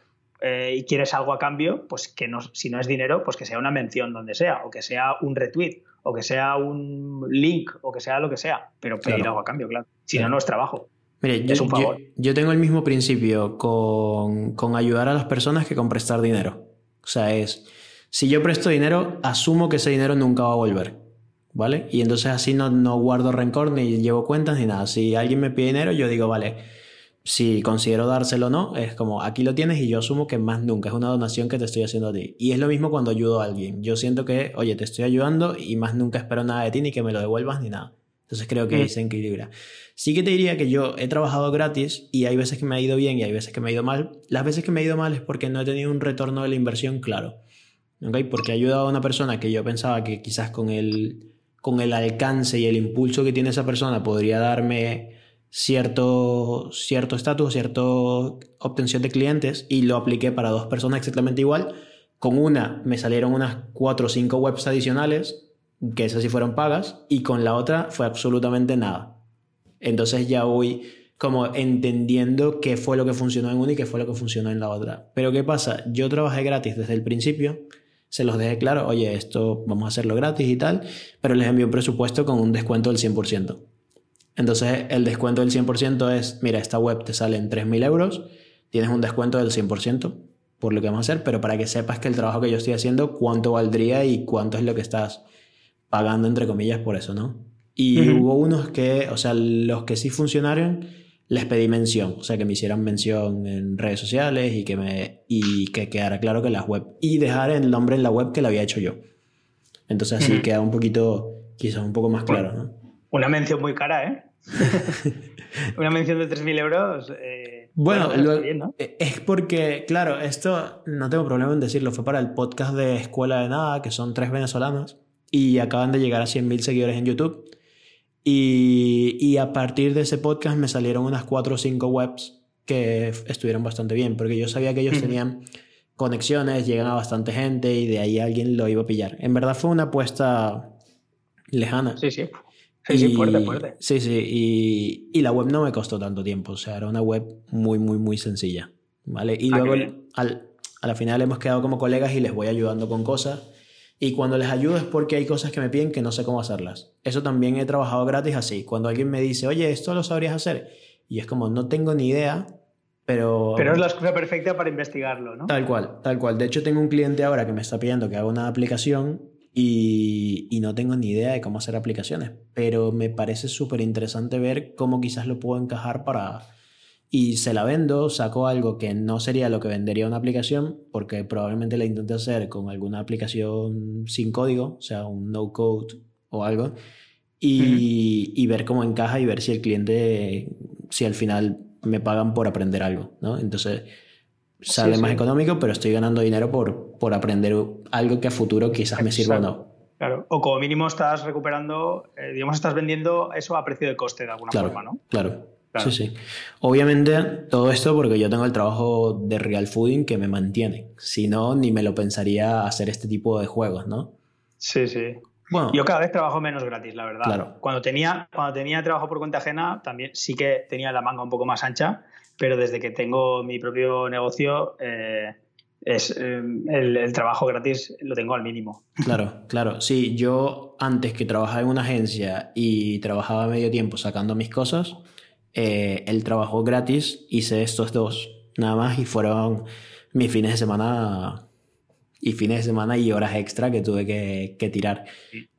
y quieres algo a cambio, pues que no, si no es dinero, pues que sea una mención donde sea, o que sea un retweet, o que sea un link, o que sea lo que sea, pero pedir algo a cambio, claro. Si no, no es trabajo. Mire, es yo, un favor. Yo, tengo el mismo principio con, con, ayudar a las personas que con prestar dinero. O sea, es, si yo presto dinero, asumo que ese dinero nunca va a volver. ¿Vale? Y entonces así no, no guardo rencor, ni llevo cuentas, ni nada. Si alguien me pide dinero, yo digo, vale, si considero dárselo o no, es como aquí lo tienes y yo asumo que más nunca es una donación que te estoy haciendo a ti. Y es lo mismo cuando ayudo a alguien. Yo siento que, oye, te estoy ayudando y más nunca espero nada de ti ni que me lo devuelvas ni nada. Entonces creo que mm. se equilibra. Sí que te diría que yo he trabajado gratis y hay veces que me ha ido bien y hay veces que me ha ido mal. Las veces que me ha ido mal es porque no he tenido un retorno de la inversión claro. ¿Okay? Porque he ayudado a una persona que yo pensaba que quizás con el con el alcance y el impulso que tiene esa persona podría darme cierto cierto estatus, cierta obtención de clientes y lo apliqué para dos personas exactamente igual. Con una me salieron unas cuatro o cinco webs adicionales, que esas sí fueron pagas, y con la otra fue absolutamente nada. Entonces ya voy como entendiendo qué fue lo que funcionó en una y qué fue lo que funcionó en la otra. Pero ¿qué pasa? Yo trabajé gratis desde el principio se los dejé claro, oye, esto vamos a hacerlo gratis y tal, pero les envío un presupuesto con un descuento del 100%. Entonces el descuento del 100% es, mira, esta web te sale en 3.000 euros, tienes un descuento del 100% por lo que vamos a hacer, pero para que sepas que el trabajo que yo estoy haciendo, cuánto valdría y cuánto es lo que estás pagando, entre comillas, por eso, ¿no? Y hubo unos que, o sea, los que sí funcionaron, les pedí mención, o sea, que me hicieran mención en redes sociales y que, me, y que quedara claro que las web, y dejar el nombre en la web que la había hecho yo. Entonces así queda un poquito, quizás un poco más claro, ¿no? Una mención muy cara, ¿eh? una mención de 3.000 euros. Eh, bueno, e, es porque, claro, esto no tengo problema en decirlo, fue para el podcast de Escuela de Nada, que son tres venezolanos, y acaban de llegar a 100.000 seguidores en YouTube. Y, a partir de ese podcast me salieron unas cuatro o cinco webs que estuvieron bastante bien, porque yo sabía que ellos tenían conexiones, llegan a bastante gente y de ahí alguien lo iba a pillar. En verdad fue una apuesta lejana. Sí, sí. Sí, sí, fuerte, fuerte. Sí, sí. Y, la web no me costó tanto tiempo. O sea, era una web muy, muy, muy sencilla. ¿Vale? Y ah, luego al, a la final hemos quedado como colegas y les voy ayudando con cosas. Y cuando les ayudo es porque hay cosas que me piden que no sé cómo hacerlas. Eso también he trabajado gratis así. Cuando alguien me dice, oye, esto lo sabrías hacer. Y es como, no tengo ni idea, pero... Pero es la excusa perfecta para investigarlo, ¿no? Tal cual, tal cual. De hecho, tengo un cliente ahora que me está pidiendo que haga una aplicación y, y no tengo ni idea de cómo hacer aplicaciones. Pero me parece súper interesante ver cómo quizás lo puedo encajar para y se la vendo, saco algo que no sería lo que vendería una aplicación, porque probablemente la intente hacer con alguna aplicación sin código, o sea, un no code o algo, y, y ver cómo encaja y ver si el cliente, si al final me pagan por aprender algo, ¿no? Entonces sale más económico, pero estoy ganando dinero por, por aprender algo que a futuro quizás me sirva o no. Claro, o como mínimo estás recuperando, eh, digamos, estás vendiendo eso a precio de coste de alguna forma, ¿no? Claro, Sí, sí. Obviamente todo esto porque yo tengo el trabajo de Real Fooding que me mantiene. Si no, ni me lo pensaría hacer este tipo de juegos, ¿no? Sí, sí. Bueno, yo cada vez trabajo menos gratis, la verdad. Claro. Cuando tenía, cuando tenía trabajo por cuenta ajena, también sí que tenía la manga un poco más ancha, pero desde que tengo mi propio negocio, eh, es, eh, el, el, trabajo gratis lo tengo al mínimo. Claro, claro. Sí, yo antes que trabajaba en una agencia y trabajaba medio tiempo sacando mis cosas, eh, el trabajo gratis, hice estos dos nada más y fueron mis fines de semana y fines de semana y horas extra que tuve que, que tirar.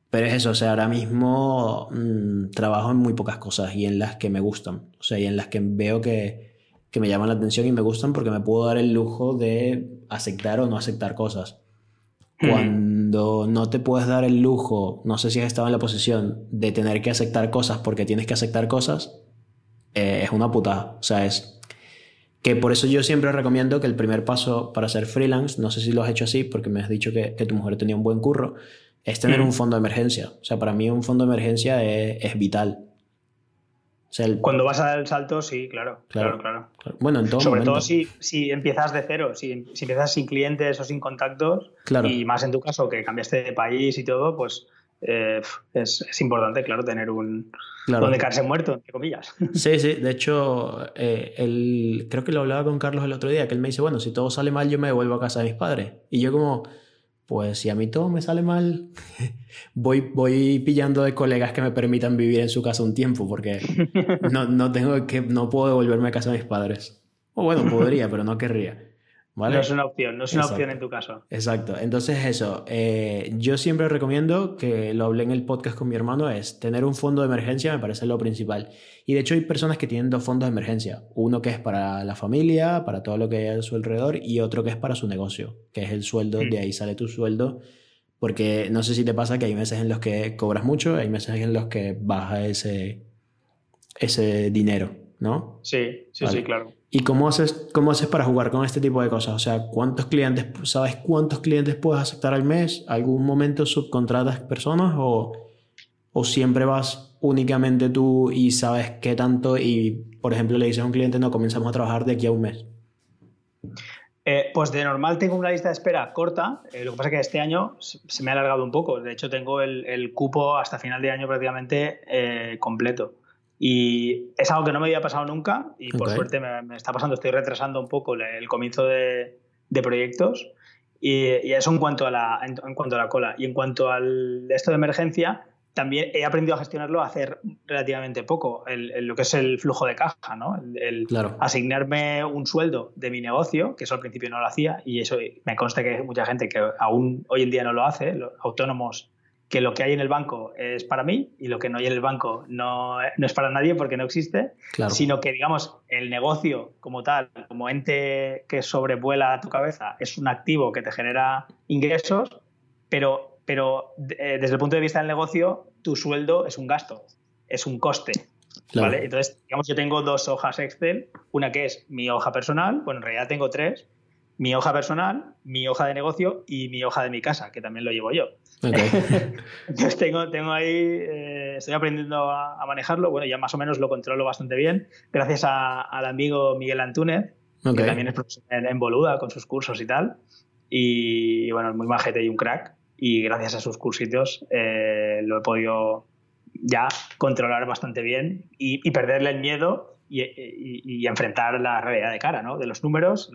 Pero es eso, o sea, ahora mismo mm, trabajo en muy pocas cosas y en las que me gustan, o sea, y en las que veo que, que me llaman la atención y me gustan porque me puedo dar el lujo de aceptar o no aceptar cosas. Cuando no te puedes dar el lujo, no sé si has estado en la posición de tener que aceptar cosas porque tienes que aceptar cosas, eh, es una putada. O sea, es que por eso yo siempre recomiendo que el primer paso para ser freelance, no sé si lo has hecho así porque me has dicho que, tu mujer tenía un buen curro, es tener un fondo de emergencia. O sea, para mí un fondo de emergencia es, vital. Cuando vas a dar el salto, sí, claro. Claro, claro. Bueno, en todo Sobre todo si, si, empiezas de cero, si, si, empiezas sin clientes o sin contactos, y más en tu caso que cambiaste de país y todo, pues eh, es, es, importante, claro, tener un... donde caerse muerto, entre comillas. Sí, sí, de hecho, eh, el, creo que lo hablaba con Carlos el otro día, que él me dice, bueno, si todo sale mal, yo me devuelvo a casa de mis padres. Y yo como, pues si a mí todo me sale mal, voy, voy pillando de colegas que me permitan vivir en su casa un tiempo, porque no, no tengo que, no puedo devolverme a casa de mis padres. O bueno, podría, pero no querría. No es una opción, no es una opción en tu caso. Exacto. Entonces eso, eh, yo siempre recomiendo, que lo hablé en el podcast con mi hermano, es tener un fondo de emergencia, me parece lo principal. Y de hecho hay personas que tienen dos fondos de emergencia. Uno que es para la familia, para todo lo que hay a su alrededor, y otro que es para su negocio, que es el sueldo, de mm. ahí sale tu sueldo. Porque no sé si te pasa que hay meses en los que cobras mucho, hay meses en los que baja ese, ese dinero, ¿no? Sí, sí, sí, claro. ¿Y cómo haces, cómo haces para jugar con este tipo de cosas? O sea, ¿cuántos clientes, sabes cuántos clientes puedes aceptar al mes? ¿Algún momento subcontratas personas o, ¿O siempre vas únicamente tú y sabes qué tanto y, por ejemplo, le dices a un cliente, no, comenzamos a trabajar de aquí a un mes? Eh, pues de normal tengo una lista de espera corta, eh, lo que pasa es que este año se me ha alargado un poco, de hecho tengo el, cupo hasta final de año prácticamente eh, completo. Y es algo que no me había pasado nunca y por suerte me, está pasando, estoy retrasando un poco el, comienzo de, proyectos y, eso en cuanto, a la, en, cuanto a la cola. Y en cuanto al esto de emergencia, también he aprendido a gestionarlo a hacer relativamente poco, lo que es el flujo de caja, ¿no? El, asignarme un sueldo de mi negocio, que eso al principio no lo hacía, y eso me consta que hay mucha gente que aún hoy en día no lo hace, los autónomos, que lo que hay en el banco es para mí y lo que no hay en el banco no, no es para nadie porque no existe, sino que, digamos, el negocio como tal, como ente que sobrevuela tu cabeza, es un activo que te genera ingresos, pero pero eh, desde el punto de vista del negocio, tu sueldo es un gasto, es un coste. ¿vale? Entonces, digamos, yo tengo dos hojas Excel, una que es mi hoja personal, bueno, en realidad tengo tres, mi hoja personal, mi hoja de negocio y mi hoja de mi casa, que también lo llevo yo. Entonces tengo, tengo ahí, eh, estoy aprendiendo a, manejarlo, bueno, ya más o menos lo controlo bastante bien, gracias al amigo Miguel Antúnez, que también es profesor en, Boluda con sus cursos y tal, y, bueno, es muy majete y un crack. Y gracias a sus cursitos eh, lo he podido ya controlar bastante bien y, perderle el miedo y, enfrentar la realidad de cara, ¿no? De los números,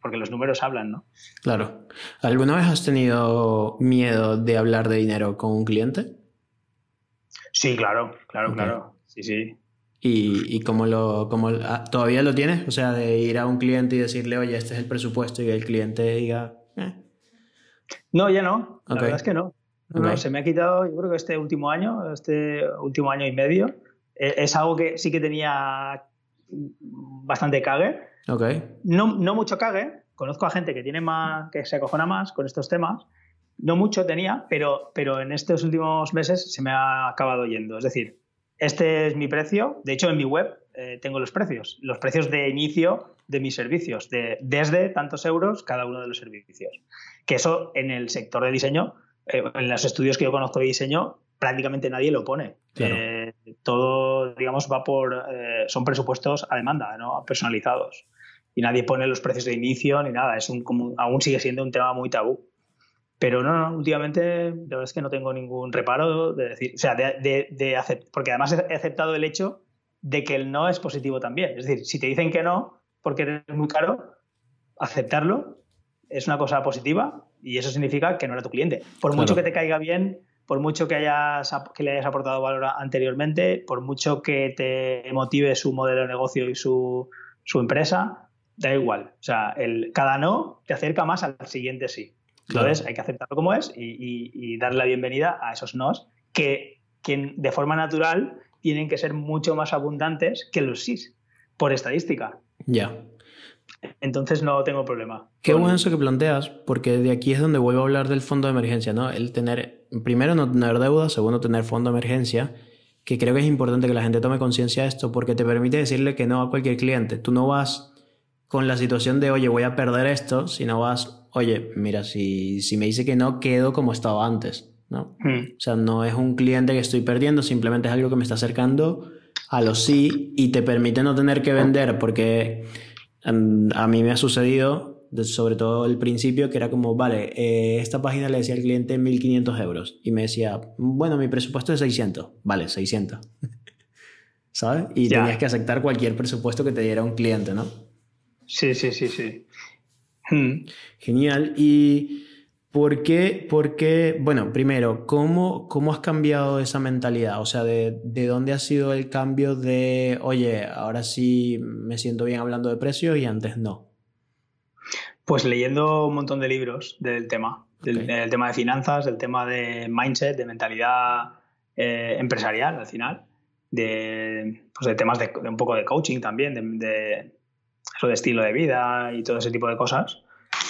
porque los números hablan, ¿no? Claro. ¿Alguna vez has tenido miedo de hablar de dinero con un cliente? Sí, claro, claro, claro. Sí, sí. ¿Y, cómo lo, cómo, ah, todavía lo tienes? O sea, de ir a un cliente y decirle, oye, este es el presupuesto y el cliente diga, eh, no, ya no. La verdad es que no. no. Se me ha quitado, yo creo que este último año, este último año y medio, eh, es algo que sí que tenía bastante cague. Okay. No, no mucho cague. Conozco a gente que tiene más, que se acojona más con estos temas. No mucho tenía, pero, pero en estos últimos meses se me ha acabado yendo. Es decir, este es mi precio. De hecho, en mi web eh, tengo los precios. Los precios de inicio de mis servicios, de, desde tantos euros cada uno de los servicios. Que eso en el sector de diseño, eh, en los estudios que yo conozco de diseño, prácticamente nadie lo pone. Eh, todo, digamos, va por. Eh, son presupuestos a demanda, ¿no? Personalizados. Y nadie pone los precios de inicio ni nada. Es un, como, aún sigue siendo un tema muy tabú. Pero no, no, últimamente la verdad es que no tengo ningún reparo de decir, o sea, de, de, aceptar, porque además he aceptado el hecho de que el no es positivo también. Es decir, si te dicen que no, porque eres muy caro, aceptarlo es una cosa positiva y eso significa que no era tu cliente. Por mucho que te caiga bien, por mucho que, hayas, que le hayas aportado valor anteriormente, por mucho que te motive su modelo de negocio y su, empresa, da igual. O sea, el, cada no te acerca más al siguiente sí. Entonces hay que aceptarlo como es y, darle la bienvenida a esos nos que, que, de forma natural tienen que ser mucho más abundantes que los sí, por estadística. Ya. Entonces no tengo problema. Qué bueno eso que planteas, porque de aquí es donde vuelvo a hablar del fondo de emergencia, ¿no? El tener, primero, no tener deuda, segundo, tener fondo de emergencia, que creo que es importante que la gente tome conciencia de esto, porque te permite decirle que no a cualquier cliente. Tú no vas con la situación de, oye, voy a perder esto, sino vas, oye, mira, si, si me dice que no, quedo como estaba antes, ¿no? Hmm. O sea, no es un cliente que estoy perdiendo, simplemente es algo que me está acercando a los sí y te permite no tener que vender, porque a mí me ha sucedido, sobre todo el principio, que era como, vale, eh, esta página le decía al cliente 1.500 euros y me decía, bueno, mi presupuesto es 600. Vale, 600. ¿Sabes? Y tenías que aceptar cualquier presupuesto que te diera un cliente, ¿no? Sí, sí, sí, sí. Hmm. Genial. Y ¿Por qué, por qué, bueno, primero, ¿cómo, ¿cómo has cambiado esa mentalidad? O sea, de, de, dónde ha sido el cambio de, oye, ahora sí me siento bien hablando de precios y antes no? Pues leyendo un montón de libros del tema, del, tema de finanzas, del tema de mindset, de mentalidad eh, empresarial al final, de, pues de temas de, un poco de coaching también, de, de, eso de estilo de vida y todo ese tipo de cosas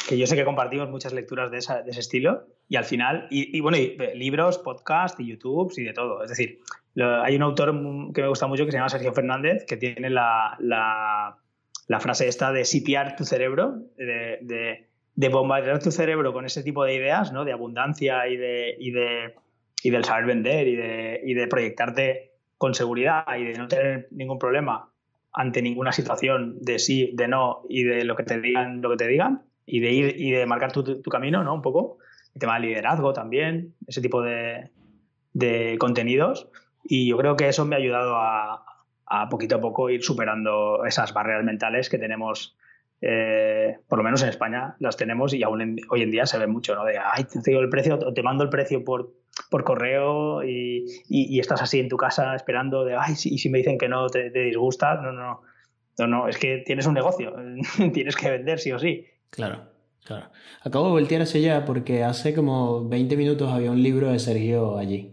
que yo sé que compartimos muchas lecturas de, ese estilo y al final, y, bueno, eh, libros, podcast y YouTube y de todo. Es decir, hay un autor que me gusta mucho que se llama Sergio Fernández que tiene la, la, frase esta de sitiar tu cerebro, de, de, bombardear tu cerebro con ese tipo de ideas, ¿no? De abundancia y de, y de, y del saber vender y de, y de proyectarte con seguridad y de no tener ningún problema ante ninguna situación de sí, de no y de lo que te digan, lo que te digan y de ir y de marcar tu, tu camino, ¿no? Un poco. El tema del liderazgo también, ese tipo de, de contenidos. Y yo creo que eso me ha ayudado a, a poquito a poco ir superando esas barreras mentales que tenemos eh, por lo menos en España las tenemos y aún hoy en día se ve mucho, ¿no? De, ay, te el precio, te mando el precio por, por correo y, y, estás así en tu casa esperando de, ay, y si me dicen que no te, disgusta, no, no, no, no, es que tienes un negocio, tienes que vender sí o sí. Claro, claro. Acabo de voltear hacia allá porque hace como 20 minutos había un libro de Sergio allí.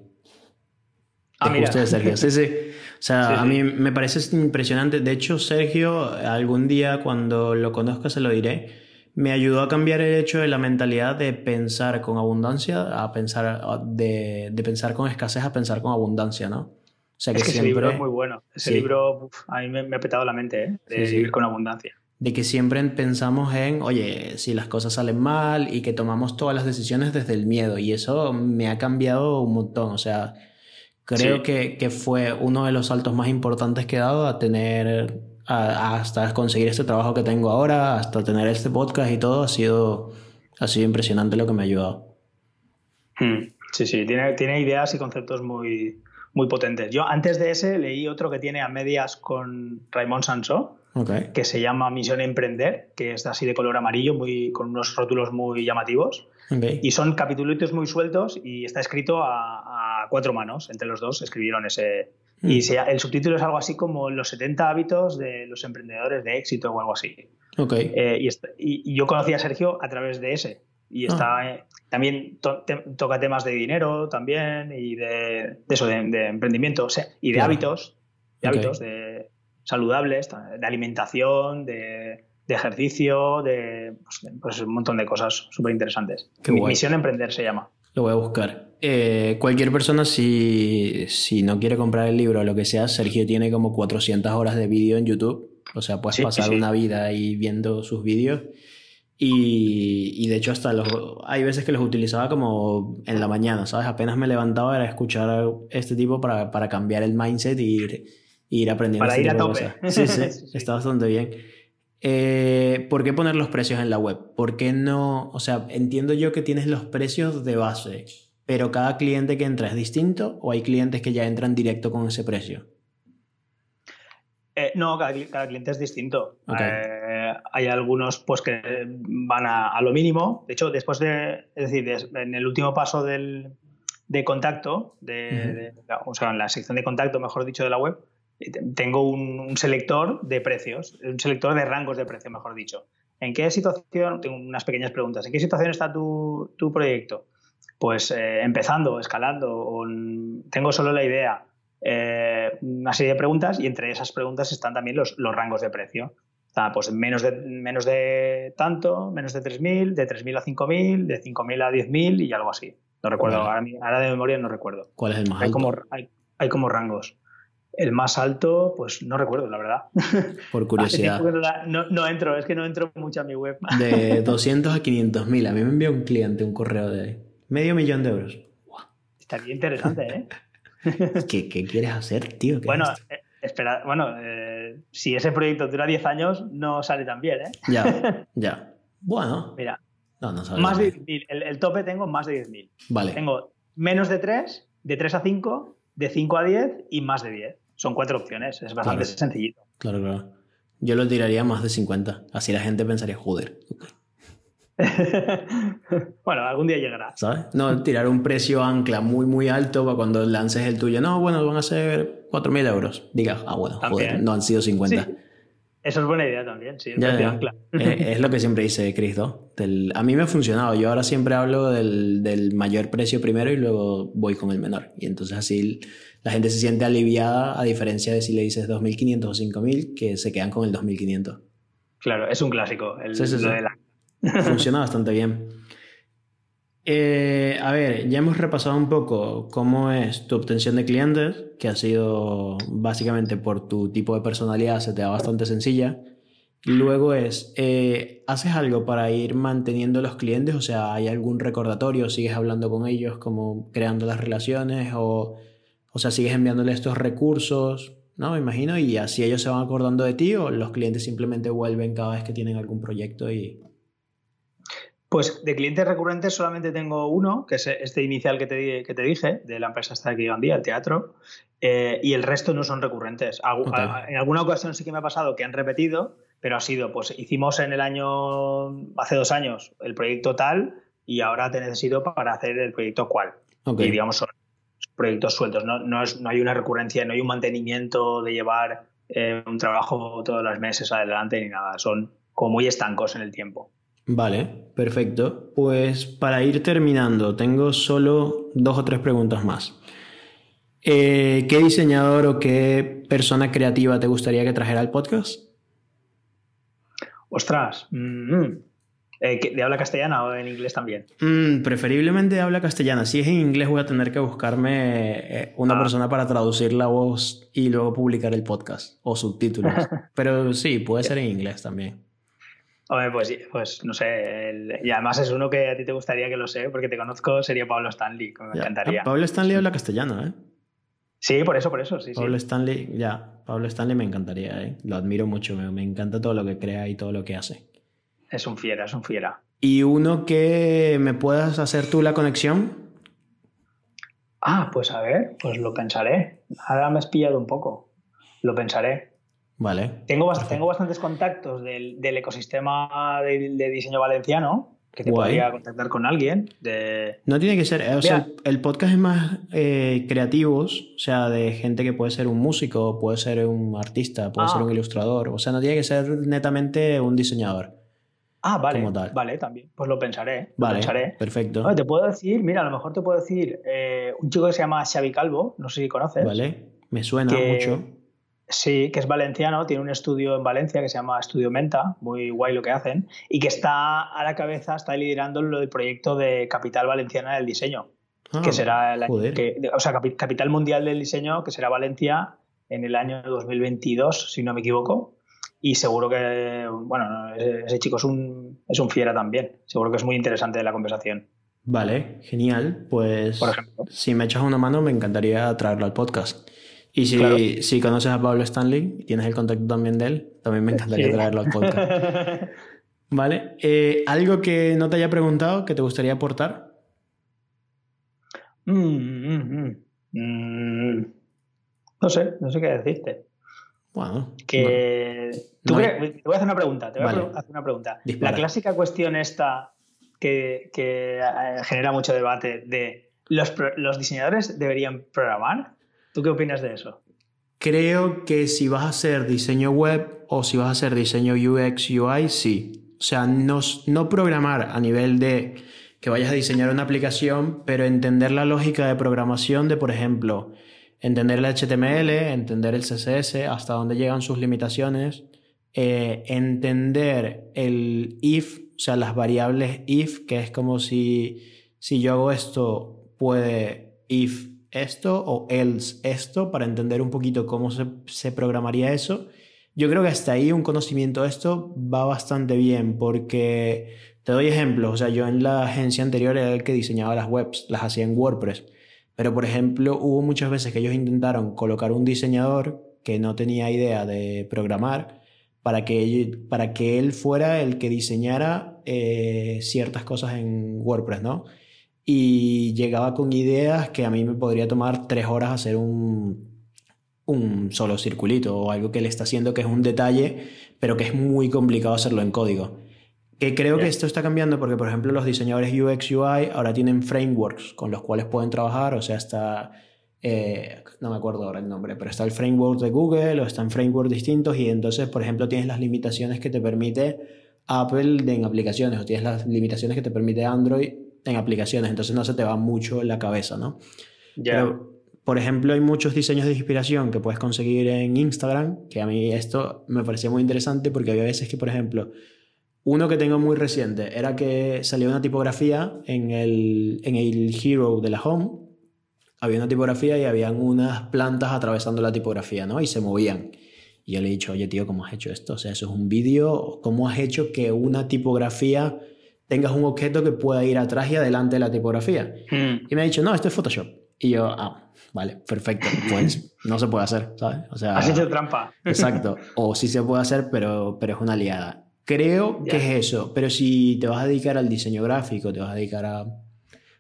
Ah, mira. de Sergio, sí, sí. O sea, a mí me parece impresionante. De hecho, Sergio, algún día cuando lo conozca se lo diré, me ayudó a cambiar el hecho de la mentalidad de pensar con abundancia a pensar, de, de pensar con escasez a pensar con abundancia, ¿no? O sea, que, es que ese libro es muy bueno. Ese libro a mí me, ha petado la mente, ¿eh? De vivir con abundancia. De que siempre pensamos en, oye, si las cosas salen mal y que tomamos todas las decisiones desde el miedo. Y eso me ha cambiado un montón. O sea, Creo que, que, fue uno de los saltos más importantes que he dado a tener, hasta conseguir este trabajo que tengo ahora, hasta tener este podcast y todo, ha sido, ha sido impresionante lo que me ha ayudado. Hmm. Sí, sí, tiene, tiene ideas y conceptos muy, muy potentes. Yo antes de ese leí otro que tiene a medias con Raymond Sancho, que se llama Misión Emprender, que es así de color amarillo, muy, con unos rótulos muy llamativos. Y son capítulos muy sueltos y está escrito a, cuatro manos. Entre los dos escribieron ese. Y mm. el subtítulo es algo así como Los 70 hábitos de los emprendedores de éxito o algo así. Eh, y, yo conocí a Sergio a través de ese. Y está, ah. eh, también toca temas de dinero también y de, eso, de, emprendimiento y de hábitos, de hábitos de saludables, de alimentación, de de ejercicio, de pues, pues, un montón de cosas súper interesantes. Misión Emprender se llama. Lo voy a buscar. Eh, cualquier persona, si, si, no quiere comprar el libro o lo que sea, Sergio tiene como 400 horas de vídeo en YouTube. O sea, puedes pasar una vida ahí viendo sus vídeos. Y, y, de hecho, hasta los. Hay veces que los utilizaba como en la mañana, ¿sabes? Apenas me levantaba era escuchar a este tipo para, para cambiar el mindset y ir, ir aprendiendo. Para ir a tope. Sí, sí, está bastante bien. Eh, ¿Por qué poner los precios en la web? ¿Por qué no? O sea, entiendo yo que tienes los precios de base, pero cada cliente que entra es distinto o hay clientes que ya entran directo con ese precio. Eh, no, cada, cliente es distinto. Eh, hay algunos pues que van a, lo mínimo. De hecho, después de, es decir, en el último paso del, de contacto, de, o sea, en la sección de contacto, mejor dicho, de la web, tengo un, selector de precios, un selector de rangos de precio, mejor dicho. ¿En qué situación? Tengo unas pequeñas preguntas. ¿En qué situación está tu, proyecto? Pues eh, empezando, escalando, o tengo solo la idea. Eh, una serie de preguntas y entre esas preguntas están también los, los rangos de precio. Está, pues menos de, menos de tanto, menos de 3.000, de 3.000 a 5.000, de 5.000 a 10.000 y algo así. No recuerdo, ahora, de memoria no recuerdo. ¿Cuál es el más hay Como, hay, hay como rangos. El más alto, pues no recuerdo, la verdad. Por curiosidad. no, no, entro, es que no entro mucho a mi web. De 200 a 500 mil. A mí me envió un cliente un correo de medio millón de euros. Está bien interesante, ¿eh? ¿Qué, ¿Qué, quieres hacer, tío? Bueno, eh, espera, bueno, eh, si ese proyecto dura 10 años, no sale tan bien, ¿eh? Ya, ya. Bueno. Mira. No, no más de 10.000. El, el, tope tengo más de 10.000. Vale. Tengo menos de 3, de 3 a 5, de 5 a 10 y más de 10 son cuatro opciones, es bastante sencillito. Claro, claro. Yo lo tiraría más de 50, así la gente pensaría, joder. bueno, algún día llegará. ¿Sabes? No, tirar un precio ancla muy, muy alto para cuando lances el tuyo. No, bueno, van a ser 4.000 euros. Diga, ah, bueno, joder, no han sido 50. Eso es buena idea también, sí. Ancla. es, lo que siempre dice Cristo. a mí me ha funcionado. Yo ahora siempre hablo del, del mayor precio primero y luego voy con el menor. Y entonces así la gente se siente aliviada a diferencia de si le dices 2.500 o 5.000 que se quedan con el 2.500. Claro, es un clásico. El, Funciona bastante bien. Eh, a ver, ya hemos repasado un poco cómo es tu obtención de clientes, que ha sido básicamente por tu tipo de personalidad, se te da bastante sencilla. Luego es, eh, ¿haces algo para ir manteniendo los clientes? O sea, ¿hay algún recordatorio? ¿Sigues hablando con ellos, como creando las relaciones? O, o sea, ¿sigues enviándole estos recursos? ¿No? Me imagino. Y así ellos se van acordando de ti o los clientes simplemente vuelven cada vez que tienen algún proyecto y... Pues de clientes recurrentes solamente tengo uno, que es este inicial que te, que te dije, de la empresa esta que iba día, el teatro, eh, y el resto no son recurrentes. En alguna ocasión sí que me ha pasado que han repetido, pero ha sido, pues hicimos en el año, hace dos años, el proyecto tal y ahora te necesito para hacer el proyecto cual. Y digamos, son proyectos sueltos, no, no, es, no, hay una recurrencia, no hay un mantenimiento de llevar eh, un trabajo todos los meses adelante ni nada, son como muy estancos en el tiempo. Vale, perfecto. Pues para ir terminando, tengo solo dos o tres preguntas más. Eh, ¿Qué diseñador o qué persona creativa te gustaría que trajera al podcast? Ostras. Mm, eh, ¿De habla castellana o en inglés también? Mm, preferiblemente de habla castellana. Si es en inglés voy a tener que buscarme eh, una ah. persona para traducir la voz y luego publicar el podcast o subtítulos. Pero sí, puede ser en inglés también. Hombre, pues, pues no sé. y además es uno que a ti te gustaría que lo sé, porque te conozco, sería Pablo Stanley, me encantaría. Pablo Stanley habla castellano, ¿eh? Sí, por eso, por eso, sí. Pablo Stanley, ya, Pablo Stanley me encantaría, ¿eh? Lo admiro mucho, me, encanta todo lo que crea y todo lo que hace. Es un fiera, es un fiera. ¿Y uno que me puedas hacer tú la conexión? Ah, pues a ver, pues lo pensaré. Ahora me has pillado un poco. Lo pensaré. Vale. Tengo, tengo bastantes contactos del, ecosistema de, diseño valenciano que te podría contactar con alguien. De... No tiene que ser, o sea, el podcast es más eh, creativos, o sea, de gente que puede ser un músico, puede ser un artista, puede ser ah. un ilustrador, o sea, no tiene que ser netamente un diseñador. Ah, vale, vale, también. Pues lo pensaré. Vale, pensaré. perfecto. te puedo decir, mira, a lo mejor te puedo decir eh, un chico que se llama Xavi Calvo, no sé si conoces. Vale, me suena mucho. Sí, que es valenciano, tiene un estudio en Valencia que se llama Estudio Menta, muy guay lo que hacen, y que está a la cabeza, está liderando lo del proyecto de Capital Valenciana del Diseño, que ah, será el o sea, Capital Mundial del Diseño, que será Valencia en el año 2022, si no me equivoco. Y seguro que, bueno, ese chico es un, es un fiera también. Seguro que es muy interesante la conversación. Vale, genial. Pues, Por ejemplo. si me echas una mano, me encantaría traerlo al podcast. Y si, si conoces a Pablo Stanley y tienes el contacto también de él, también me encantaría traerlo al podcast. ¿Vale? Eh, ¿Algo que no te haya preguntado que te gustaría aportar? Mm, mm, mm. no sé, no sé qué decirte. Bueno. Que. te voy a hacer una pregunta. Te voy a hacer una pregunta. La clásica cuestión esta que, que eh, genera mucho debate de ¿los, ¿los diseñadores deberían programar? ¿Tú qué opinas de eso? Creo que si vas a hacer diseño web o si vas a hacer diseño UX, UI, sí. O sea, no, programar a nivel de que vayas a diseñar una aplicación, pero entender la lógica de programación de, por ejemplo, entender el HTML, entender el CSS, hasta dónde llegan sus limitaciones, eh, entender el if, o sea, las variables if, que es como si, si yo hago esto, puede if esto o else esto para entender un poquito cómo se, programaría eso. Yo creo que hasta ahí un conocimiento de esto va bastante bien porque te doy ejemplos. O sea, yo en la agencia anterior era el que diseñaba las webs, las hacía en WordPress. Pero, por ejemplo, hubo muchas veces que ellos intentaron colocar un diseñador que no tenía idea de programar para que, para que él fuera el que diseñara eh, ciertas cosas en WordPress, ¿no? Y llegaba con ideas que a mí me podría tomar tres horas hacer un, un solo circulito o algo que él está haciendo que es un detalle, pero que es muy complicado hacerlo en código. Que creo que esto está cambiando porque, por ejemplo, los diseñadores UX UI ahora tienen frameworks con los cuales pueden trabajar, o sea, está, eh, no me acuerdo ahora el nombre, pero está el framework de Google o están frameworks distintos y entonces, por ejemplo, tienes las limitaciones que te permite Apple en aplicaciones o tienes las limitaciones que te permite Android en aplicaciones, entonces no se te va mucho la cabeza, ¿no? Pero, por ejemplo, hay muchos diseños de inspiración que puedes conseguir en Instagram, que a mí esto me parecía muy interesante porque había veces que, por ejemplo, uno que tengo muy reciente era que salió una tipografía en el, en el Hero de la Home, había una tipografía y habían unas plantas atravesando la tipografía, ¿no? Y se movían. Y yo le he dicho, oye, tío, ¿cómo has hecho esto? O sea, eso es un vídeo, ¿cómo has hecho que una tipografía tengas un objeto que pueda ir atrás y adelante de la tipografía? Mm. Y me ha dicho, no, esto es Photoshop. Y yo, ah, vale, perfecto. Pues no se puede hacer, ¿sabes? O sea, Has hecho trampa. Exacto. O sí se puede hacer, pero, pero es una liada. Creo Ya. que es eso. Pero si te vas a dedicar al diseño gráfico, te vas a dedicar a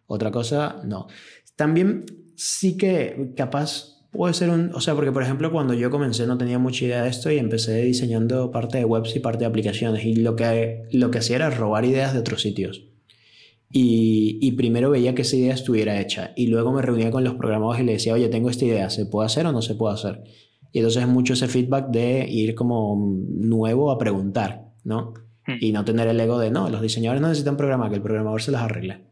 otra cosa, no. También sí que capaz puede ser un... O sea, porque por ejemplo cuando yo comencé no tenía mucha idea de esto y empecé diseñando parte de webs y parte de aplicaciones. Y lo que, lo que hacía era robar ideas de otros sitios. Y, y primero veía que esa idea estuviera hecha. Y luego me reunía con los programadores y le decía, oye, tengo esta idea, ¿se puede hacer o no se puede hacer? Y entonces es mucho ese feedback de ir como nuevo a preguntar, ¿no? Hmm. Y no tener el ego de, no, los diseñadores no necesitan programar, que el programador se las arregle.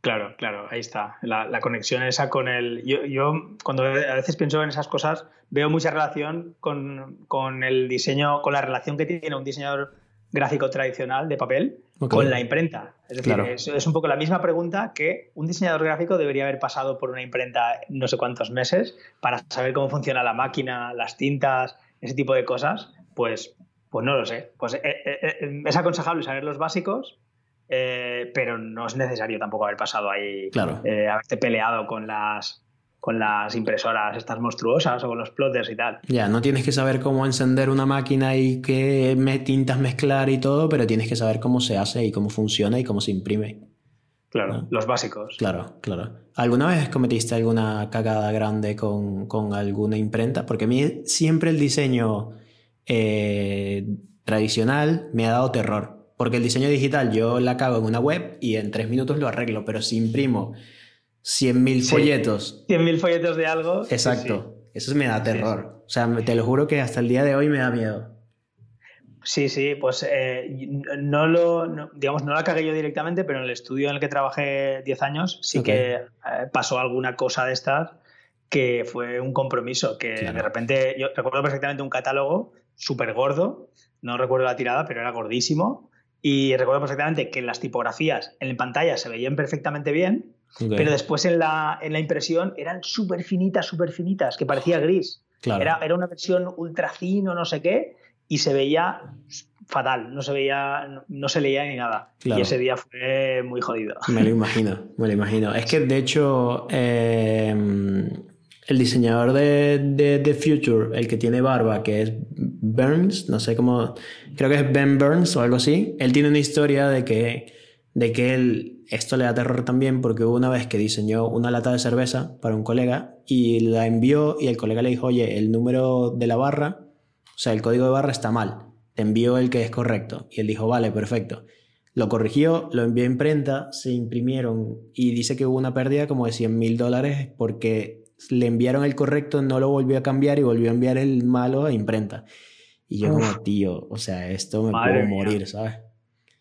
Claro, claro, ahí está. La, la conexión esa con el. Yo, yo, cuando a veces pienso en esas cosas, veo mucha relación con, con el diseño, con la relación que tiene un diseñador gráfico tradicional de papel con la imprenta. Es decir, Claro. es, es un poco la misma pregunta que un diseñador gráfico debería haber pasado por una imprenta no sé cuántos meses para saber cómo funciona la máquina, las tintas, ese tipo de cosas. Pues, pues no lo sé. Pues eh, eh, eh, es aconsejable saber los básicos, eh, pero no es necesario tampoco haber pasado ahí, Claro. eh, haberte peleado con las, con las impresoras estas monstruosas o con los plotters y tal. Ya, no tienes que saber cómo encender una máquina y qué tintas mezclar y todo, pero tienes que saber cómo se hace y cómo funciona y cómo se imprime. Claro, los básicos. Claro, claro. ¿Alguna vez cometiste alguna cagada grande con, con alguna imprenta? Porque a mí siempre el diseño eh, tradicional me ha dado terror. Porque el diseño digital yo la cago en una web y en tres minutos lo arreglo, pero si imprimo 100.000 Sí. folletos, 100.000 folletos de algo. exacto, sí. eso me da terror. O sea, te lo juro que hasta el día de hoy me da miedo. Sí, sí, pues eh, no lo, no- digamos, no la cagué yo directamente, pero en el estudio en el que trabajé 10 años sí que eh, pasó alguna cosa de estas que fue un compromiso, que Claro. de repente, yo recuerdo perfectamente un catálogo súper gordo, no recuerdo la tirada, pero era gordísimo, y recuerdo perfectamente que las tipografías en pantalla se veían perfectamente bien, pero después en la, en la impresión eran súper finitas, súper finitas, que parecía gris. claro. Era, era una versión ultra fino, no sé qué, y se veía fatal, no se veía, no, no se leía ni nada. Claro. Y ese día fue muy jodido. Me lo imagino, me lo imagino. Es que de hecho, eh, el diseñador de, de The Future, el que tiene barba, que es Burns, no sé cómo, creo que es Ben Burns o algo así, él tiene una historia de que, de que él, esto le da terror también porque hubo una vez que diseñó una lata de cerveza para un colega y la envió y el colega le dijo, oye, el número de la barra, o sea, el código de barra está mal, te envío el que es correcto. Y él dijo, vale, perfecto. Lo corrigió, lo envió a imprenta, se imprimieron y dice que hubo una pérdida como de 100 mil dólares porque le enviaron el correcto, no lo volvió a cambiar y volvió a enviar el malo a imprenta. Y yo Uf. como, tío, o sea, esto me Madre puedo mía. morir, ¿sabes?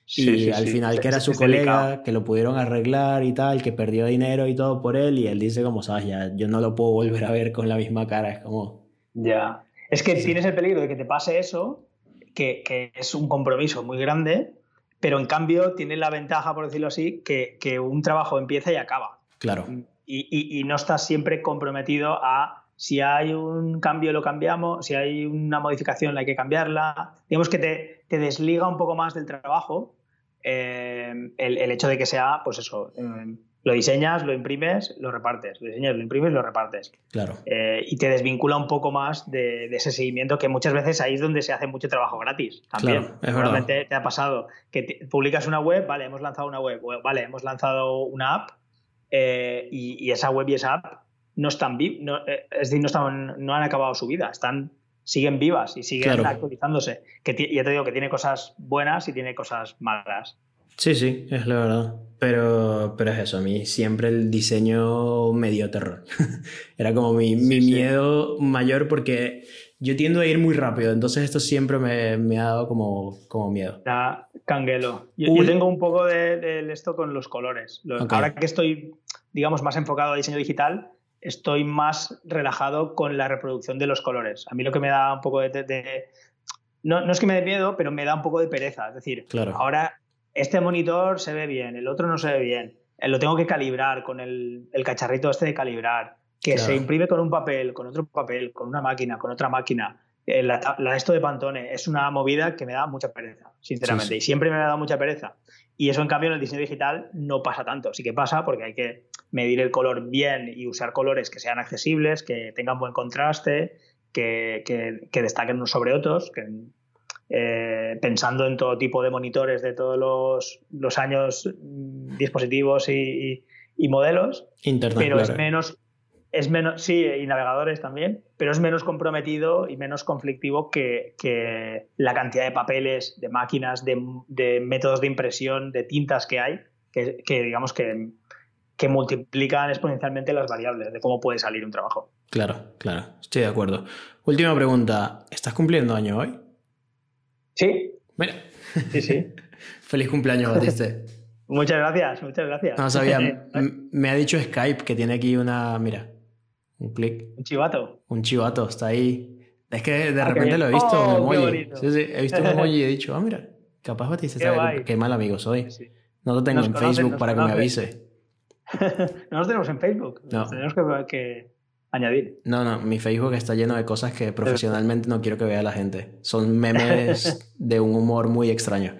Sí, y sí, al final que era su es colega, delicado. que lo pudieron arreglar y tal, que perdió dinero y todo por él y él dice como, sabes, ya yo no lo puedo volver a ver con la misma cara, es como... Ya. Es que tienes el peligro de que te pase eso, que, que es un compromiso muy grande, pero en cambio tiene la ventaja, por decirlo así, que, que un trabajo empieza y acaba. Claro, y, y- y no estás siempre comprometido a si hay un cambio lo cambiamos, si hay una modificación hay que cambiarla. Digamos que te, te desliga un poco más del trabajo eh, el, el hecho de que sea, pues eso, eh, lo diseñas, lo imprimes, lo repartes, lo diseñas, lo imprimes, lo repartes. claro. Eh, y te desvincula un poco más de, de ese seguimiento que muchas veces ahí es donde se hace mucho trabajo gratis. También. Claro, Seguramente te ha pasado que te- publicas una web, vale, hemos lanzado una web, vale, hemos lanzado una app eh, y, y esa web y esa app no están no, eh, es decir, no, están, no han acabado su vida, están siguen vivas y siguen Claro. actualizándose. Que ya te digo que tiene cosas buenas y tiene cosas malas. Sí, sí, es la verdad. Pero, pero es eso, a mí siempre el diseño me dio terror. Era como mi, mi Sí, sí. miedo mayor porque yo tiendo a ir muy rápido, entonces esto siempre me, me ha dado como, como miedo. Ya, canguelo. Yo, yo tengo un poco de, de esto con los colores. Lo- Ok. Ahora que estoy, digamos, más enfocado a diseño digital, estoy más relajado con la reproducción de los colores. A mí lo que me da un poco de... de- de- no, no es que me dé miedo, pero me da un poco de pereza. Es decir, Claro. ahora este monitor se ve bien, el otro no se ve bien. Eh, Lo tengo que calibrar con el, el cacharrito este de calibrar, que Claro. se imprime con un papel, con otro papel, con una máquina, con otra máquina. la, esto de Pantone es una movida que me da mucha pereza, sinceramente, y siempre me ha dado mucha pereza. Y eso, en cambio, en el diseño digital no pasa tanto. Sí que pasa porque hay que medir el color bien y usar colores que sean accesibles, que tengan buen contraste, que, que, destaquen unos sobre otros, que, eh, pensando en todo tipo de monitores de todos los, los años, mm, dispositivos y, y, modelos. Internet, pero es menos, es menos, sí, y navegadores también, pero es menos comprometido y menos conflictivo que, la cantidad de papeles, de máquinas, de, métodos de impresión, de tintas que hay, que, digamos que, que, multiplican exponencialmente las variables de cómo puede salir un trabajo. Claro, claro, estoy de acuerdo. Última pregunta, ¿estás cumpliendo año hoy? Sí. Mira. Sí, sí. Feliz cumpleaños, Batiste. muchas gracias, muchas gracias. No sabía, me ha dicho Skype que tiene aquí una, mira, un clic. Un chivato. Un chivato, está ahí. Es que de ah, repente lo he visto oh, un emoji. Sí, sí, he visto un emoji y he dicho, ah, mira, capaz Batista sabe qué mal amigo soy. No lo tengo en Facebook para que me avise. no nos tenemos en Facebook. No. tenemos que, añadir. No, no, mi Facebook está lleno de cosas que profesionalmente no quiero que vea la gente. Son memes de un humor muy extraño.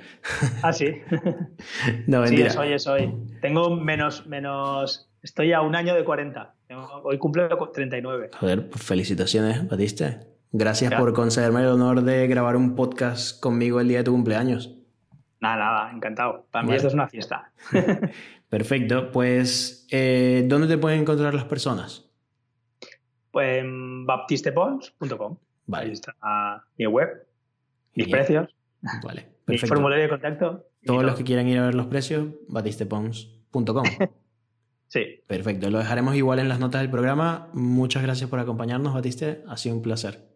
ah, sí. no, mentira. Sí, soy, soy. Tengo menos, menos Estoy a un año de 40. Hoy cumple 39. Joder, pues felicitaciones, Batiste. Gracias por concederme el honor de grabar un podcast conmigo el día de tu cumpleaños. Nada, nada, encantado. Para mí esto es una fiesta. Perfecto. Pues, eh, ¿dónde te pueden encontrar las personas? Pues en baptistepons.com. Vale. Ahí está mi web, mis precios. Vale. Mi formulario de contacto. Todos los que quieran ir a ver los precios, batistepons.com. Sí. Perfecto, lo dejaremos igual en las notas del programa. Muchas gracias por acompañarnos, Batiste. Ha sido un placer.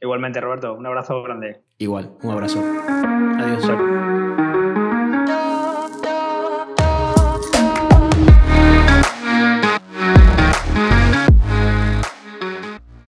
Igualmente, Roberto. Un abrazo grande. Igual, un abrazo. Adiós.